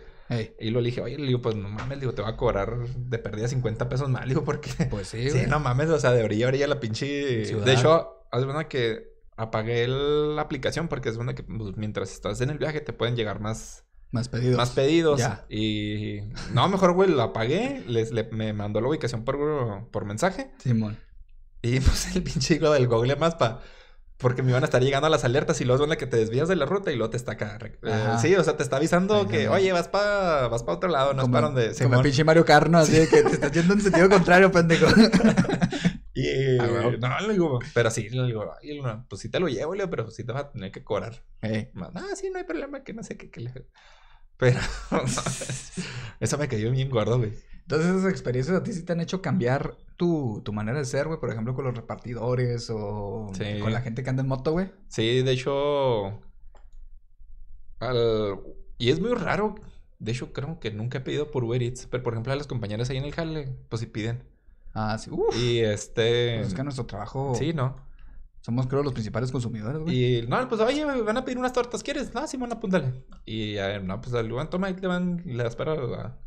Y lo dije, oye, le digo, pues no mames, digo, te va a cobrar de pérdida 50 pesos más, digo, porque... *laughs* pues sí, *laughs* Sí, güey. no mames, o sea, de orilla a orilla la pinche... Ciudad. De hecho, haz cuenta que apagué la aplicación porque es una que pues, mientras estás en el viaje te pueden llegar más, Más pedidos. más pedidos. Ya. Y... No, mejor, güey, lo apagué, les, le- me mandó la ubicación por, por mensaje Simón. y puse el pinche hilo del Google más para... Porque me iban a estar llegando las alertas y luego es una que te desvías de la ruta y luego te está acá. eh, sí, o sea, te está avisando que, oye, vas para vas pa otro lado, no como, es para donde... como el pinche Mario Carno, así de que te *laughs* estás yendo en sentido contrario, pendejo. *laughs* Y Ah, huevo. no, le digo, pero sí, le digo, "Ay, no, pues sí te lo llevo, pero sí te vas a tener que cobrar. Más, Ah, sí, no hay problema, que no sé qué, que le... Pero, *laughs* no, eso me cayó bien gordo, güey. Entonces esas experiencias a ti sí te han hecho cambiar tu, tu manera de ser, güey. Por ejemplo, con los repartidores o Sí. con la gente que anda en moto, güey. Sí, de hecho, al... y es muy raro. De hecho, creo que nunca he pedido por Uber Eats, pero por ejemplo a las compañeras ahí en el jale, pues sí piden. Ah, sí. Uf. Y este... Pues es que nuestro trabajo... Sí, ¿no? Somos, creo, los principales consumidores, güey. Y no, pues oye, me van a pedir unas tortas, ¿quieres? No, Simón, apúntale. Y a ver, no, pues al lugar, toma, ahí te van, le das para, para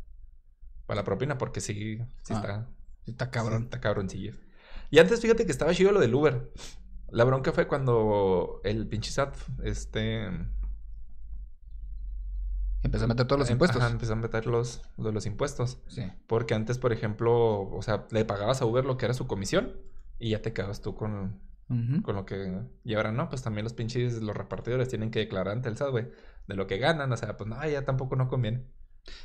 Para la propina, porque sí, sí Ah, está. Está sí cabrón. está cabroncillo. Y antes, fíjate que estaba chido lo del Uber. La bronca fue cuando el pinche SAT, este... Empezó a meter todos los em- impuestos. ajá, empezó a meter los, lo de los impuestos. Sí. Porque antes, por ejemplo, o sea, le pagabas a Uber lo que era su comisión y ya te quedabas tú con, con lo que... Y ahora no, pues también los pinches, los repartidores tienen que declarar ante el SAT, güey, de lo que ganan. O sea, pues no, ya tampoco no conviene.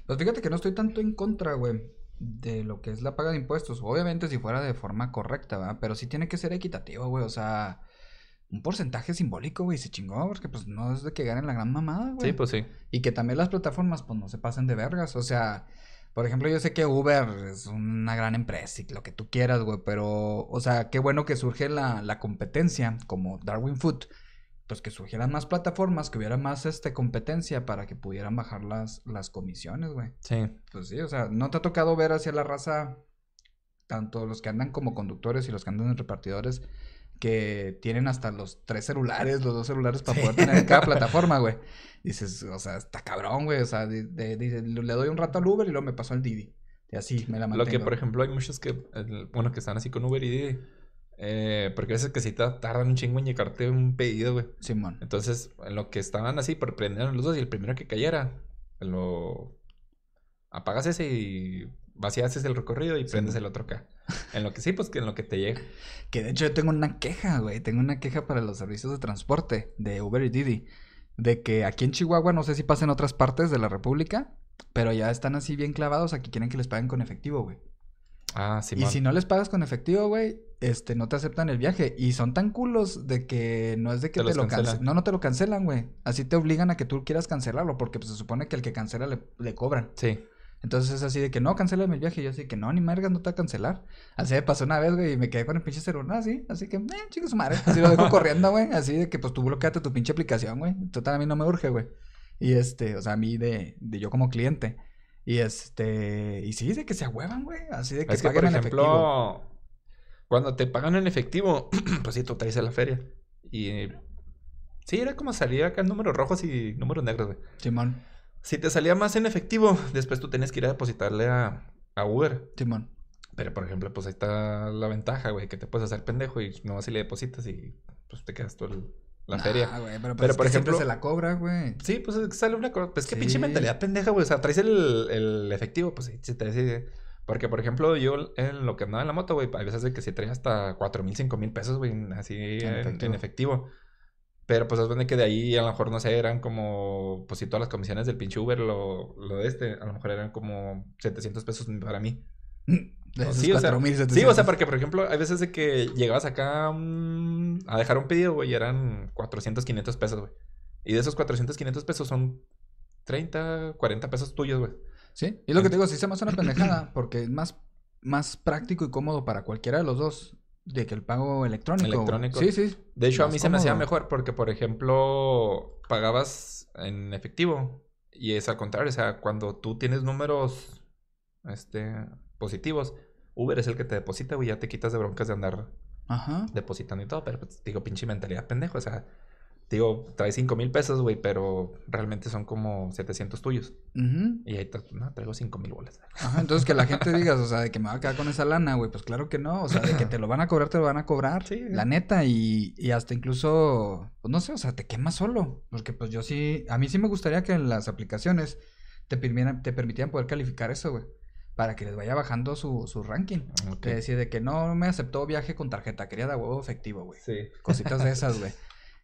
Pues fíjate que no estoy tanto en contra, güey, de lo que es la paga de impuestos. Obviamente si fuera de forma correcta, ¿verdad? Pero sí tiene que ser equitativo, güey. O sea, un porcentaje simbólico, güey, se chingó, porque pues no es de que ganen la gran mamada, güey. Sí, pues sí. Y que también las plataformas, pues no se pasen de vergas. O sea, por ejemplo, yo sé que Uber es una gran empresa y lo que tú quieras, güey. Pero, o sea, qué bueno que surge la, la competencia, como Darwin Food. Pues que surgieran más plataformas, que hubiera más este, competencia para que pudieran bajar las, las comisiones, güey. Sí. Pues sí, o sea, ¿no te ha tocado ver hacia la raza, tanto los que andan como conductores y los que andan en repartidores, que tienen hasta los tres celulares, los dos celulares para poder tener en cada *laughs* plataforma, güey? Dices, o sea, está cabrón, güey, o sea, de- de- de- le doy un rato al Uber y luego me pasó al Didi. Y así me la Lo mantengo. que, por ejemplo, hay muchos que, bueno, que están así con Uber y Didi. eh, porque a veces que te tardan un chingo en llegarte un pedido, güey. Simón. Entonces, en lo que estaban así, prendieron los dos y el primero que cayera, lo apagas ese y vacías el recorrido y Sí, prendes el otro acá. En lo que sí, pues que en lo que te llega. *laughs* Que de hecho yo tengo una queja, güey. Tengo una queja para los servicios de transporte de Uber y Didi. De que aquí en Chihuahua, no sé si pasa en otras partes de la República, pero ya están así bien clavados a que quieren que les paguen con efectivo, güey. Ah, sí, Y si no les pagas con efectivo, güey, este, no te aceptan el viaje. Y son tan culos de que no es de que Te lo cancelan. cancelan. No, no te lo cancelan, güey. Así te obligan a que tú quieras cancelarlo, porque pues, se supone que el que cancela le, le cobran. Sí. Entonces es así de que no, cancélame el viaje. Y yo así que no, ni mergas, no te va a cancelar. Así me pasó una vez, güey, y me quedé con el pinche celular así. Así que, eh, chico su madre. Así lo dejo *laughs* corriendo, güey. Así de que pues tú bloqueate tu pinche aplicación, güey. Total, a mí no me urge, güey. Y este, o sea, a mí de, de yo como cliente. Y este, y sí, de que se ahuevan, güey. Así de que Es que, paguen por en efectivo. ejemplo, cuando te pagan en efectivo, *clears throat* pues sí, tú traes a la feria. Y sí, era como salía acá números rojos y números negros, güey. Simón, Si te salía más en efectivo, después tú tenías que ir a depositarle a, a Uber. Simón. Pero, por ejemplo, pues ahí está la ventaja, güey, que te puedes hacer pendejo y no si le depositas y pues te quedas tú el- la Nah, feria. güey, pero, pues, Pero, es por que ejemplo- se la cobra, güey. Sí, pues sale una cosa. Pues Sí. pinche mentalidad pendeja, güey. O sea, traes el, el efectivo, pues sí, se te decide. Porque, por ejemplo, yo en lo que andaba en la moto, güey, hay veces de que sí traía hasta cuatro mil, cinco mil pesos, güey, así en, en efectivo. Pero pues es bueno que de ahí a lo mejor, no sé, eran como, pues si todas las comisiones del pinche Uber, lo, lo de este, a lo mejor eran como 700 pesos para mí. Sí, o sea, 4,700. Sí, o sea, porque, por ejemplo, hay veces de que llegabas acá mm, a dejar un pedido, güey, y eran 400, 500 pesos, güey. Y de esos 400, 500 pesos son 30, 40 pesos tuyos, güey. Sí, y lo que te digo, sí se me hace una pendejada, porque es más, más práctico y cómodo para cualquiera de los dos de que el pago electrónico. Electrónico. Sí, sí. De hecho, a mí se me hacía mejor porque, por ejemplo, pagabas en efectivo. Y es al contrario, o sea, cuando tú tienes números este, positivos, Uber es el que te deposita, güey, ya te quitas de broncas de andar Ajá. depositando y todo. Pero, pues, digo, pinche mentalidad pendejo, o sea, digo, traes 5 mil pesos, güey, pero realmente son como 700 tuyos. Y ahí no, traigo 5 mil bolas. Ajá, entonces que la gente *laughs* diga, o sea, de que me va a quedar con esa lana, güey, pues claro que no, o sea, de que te lo van a cobrar, te lo van a cobrar, Sí, la neta, y, y hasta incluso, pues no sé, o sea, te quemas solo, porque pues yo sí, a mí sí me gustaría que en las aplicaciones te permitieran, te permitieran poder calificar eso, güey, para que les vaya bajando su, su ranking. Ok. Que decir de que no me aceptó viaje con tarjeta, quería de huevo efectivo, güey. Sí. Cositas de esas, *laughs* güey.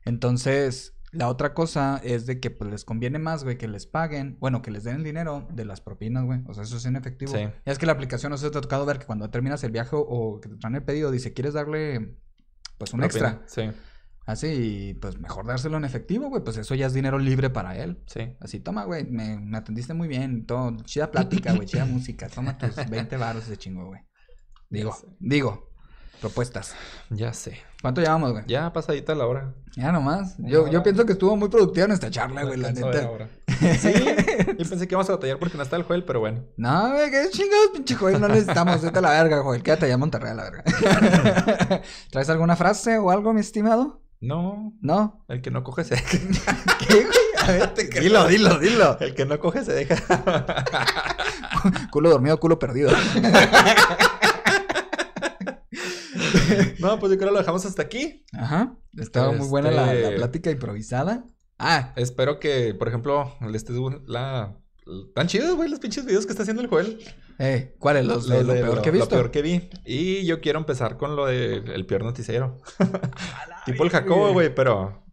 Entonces, la otra cosa es de que pues les conviene más, güey, que les paguen, bueno, que les den el dinero de las propinas, güey. O sea, eso es en efectivo. Sí. Es que la aplicación, no te ha tocado ver que cuando terminas el viaje o que te traen el pedido, dice, ¿quieres darle pues un extra? Sí, Así, pues mejor dárselo en efectivo, güey, pues eso ya es dinero libre para él. sí. Así, toma, güey, me, me atendiste muy bien, todo, chida plática, güey, chida *laughs* música, toma tus 20 baros de chingo, güey. Digo, digo, propuestas. Ya sé. ¿Cuánto llevamos, güey? Ya pasadita la hora. Ya nomás. Una Yo, yo pienso que estuvo muy productiva nuestra charla, güey, la neta. ahora. Sí, *laughs* yo pensé que íbamos a batallar porque no está el Joel, pero bueno. No, güey, qué chingados, pinche Joel, no necesitamos. Vete a la verga, Joel. Quédate allá en Monterrey a la verga. *laughs* ¿Traes alguna frase o algo, mi estimado? No, ¿No? el que no coge se deja. *laughs* ¿Qué, güey? A ver, te Dilo, dilo, dilo. El que no coge se deja. Culo dormido, culo perdido. *laughs* no, pues yo creo que lo dejamos hasta aquí. Ajá. Estaba muy buena la, la Este- plática improvisada. Ah, Espero que, por ejemplo, le esté la. Tan chidos, güey, los pinches videos que está haciendo el Joel. eh, ¿cuál es los, Lo lo, peor que he Lo visto? peor que vi. Y yo quiero empezar con lo del el peor noticiero. *laughs* tipo el Jacobo, güey, pero.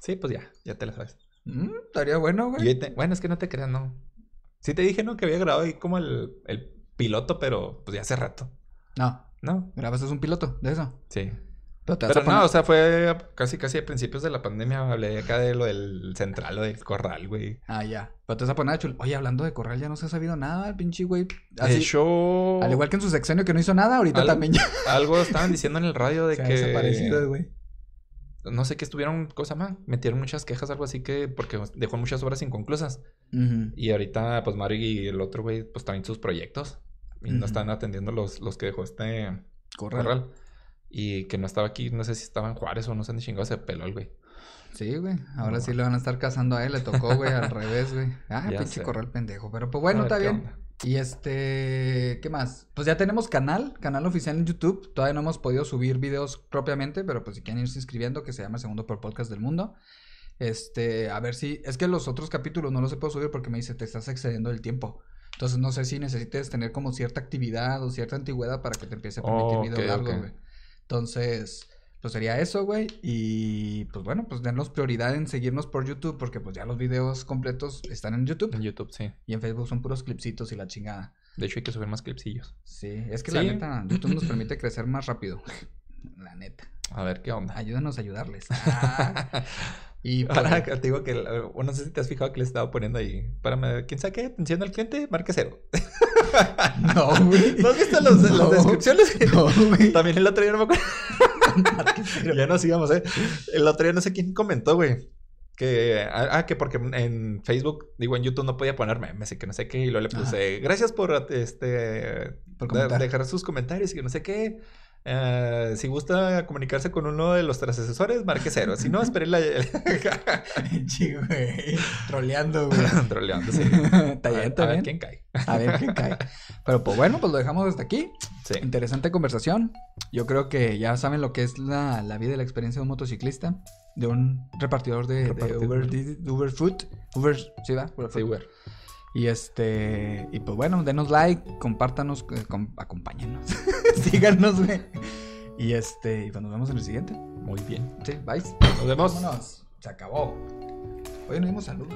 Sí, pues ya, ya te la sabes. Mm, estaría bueno, güey. te- Bueno, es que no te creas, no. Sí te dije, ¿no? Que había grabado ahí como el, el piloto, pero pues ya hace rato. No, ¿No? grabaste un piloto de eso. Sí. Pero te vas Pero a poner- no, o sea, fue casi casi a principios de la pandemia. Hablé acá de lo del central, lo del corral, güey. Ah, ya. Pero te vas a poner a chul- Oye, hablando de Corral, ya no se ha sabido nada, el pinche güey. De Así, hecho, al igual que en su sexenio que no hizo nada, ahorita también ya algo estaban diciendo en el radio de que. desaparecido, güey. No sé qué estuvieron, cosa más. Metieron muchas quejas, algo así que. Porque dejó muchas obras inconclusas. Y ahorita, pues Mario y el otro güey, pues traen sus proyectos. Y no están atendiendo los, los que dejó este Corral. corral. Y que no estaba aquí, no sé si estaba en Juárez o no sé dónde chingado se peló el güey. Sí, güey. Ahora No. sí le van a estar cazando a él. Le tocó, güey, al *laughs* revés, güey. Ah, Ya pinche sé. corral pendejo. Pero pues bueno, está bien. onda. Y este, ¿qué más? Pues ya tenemos canal, canal oficial en YouTube. Todavía no hemos podido subir videos propiamente, pero pues si quieren irse inscribiendo, que se llama segundo por podcast del mundo. Este, a ver si, es que los otros capítulos no los he podido subir porque me dice, te estás excediendo del tiempo. Entonces no sé si necesites tener como cierta actividad o cierta antigüedad para que te empiece a permitir Oh, videos ok, largos, ok. güey. Entonces, pues sería eso, güey. Y pues bueno, pues denos prioridad en seguirnos por YouTube porque pues ya los videos completos están en YouTube. En YouTube, sí. Y en Facebook son puros clipsitos y la chingada. De hecho, hay que subir más clipsillos. Sí, es que Sí. la neta, YouTube nos permite crecer más rápido. *laughs* La neta. A ver qué onda. Ayúdanos a ayudarles. Ah. *laughs* Y pues, Ahora que te digo que, no sé si te has fijado que le estaba poniendo ahí. Para quien saque atención al cliente, marque cero. *laughs* no, *laughs* güey. ¿No has visto los, las No. descripciones? No, güey. También el otro día no me acuerdo. ya nos sigamos, ¿eh? El otro día no sé quién comentó, güey. Que, ah, ah, que porque en Facebook, digo, en YouTube no podía poner memes y que no sé qué. Y luego le puse, gracias por, este, Por de- dejar sus comentarios y que no sé qué. Eh, si gusta comunicarse con uno de los asesores, marque cero. Si no, espere la... *laughs* Sí, güey. Troleando, güey. *laughs* Troleando, sí. *laughs* Está A bien, ver- está a ver bien. quién cae. A ver qué cae. Pero pues bueno, pues lo dejamos hasta aquí. Sí. Interesante conversación. Yo creo que ya saben lo que es la, la vida y la experiencia de un motociclista, de un repartidor de, Repartidor. Uber, de Uber Food. Uber, ¿sí va? Uber Sí, Food. Y este, y pues bueno, denos like, compártanos, eh, com- acompáñenos, *laughs* síganos, güey. Y este, y pues nos vemos en el siguiente. Muy bien. Sí, bye. Nos vemos. Vámonos. Se acabó. Hoy no dimos salud.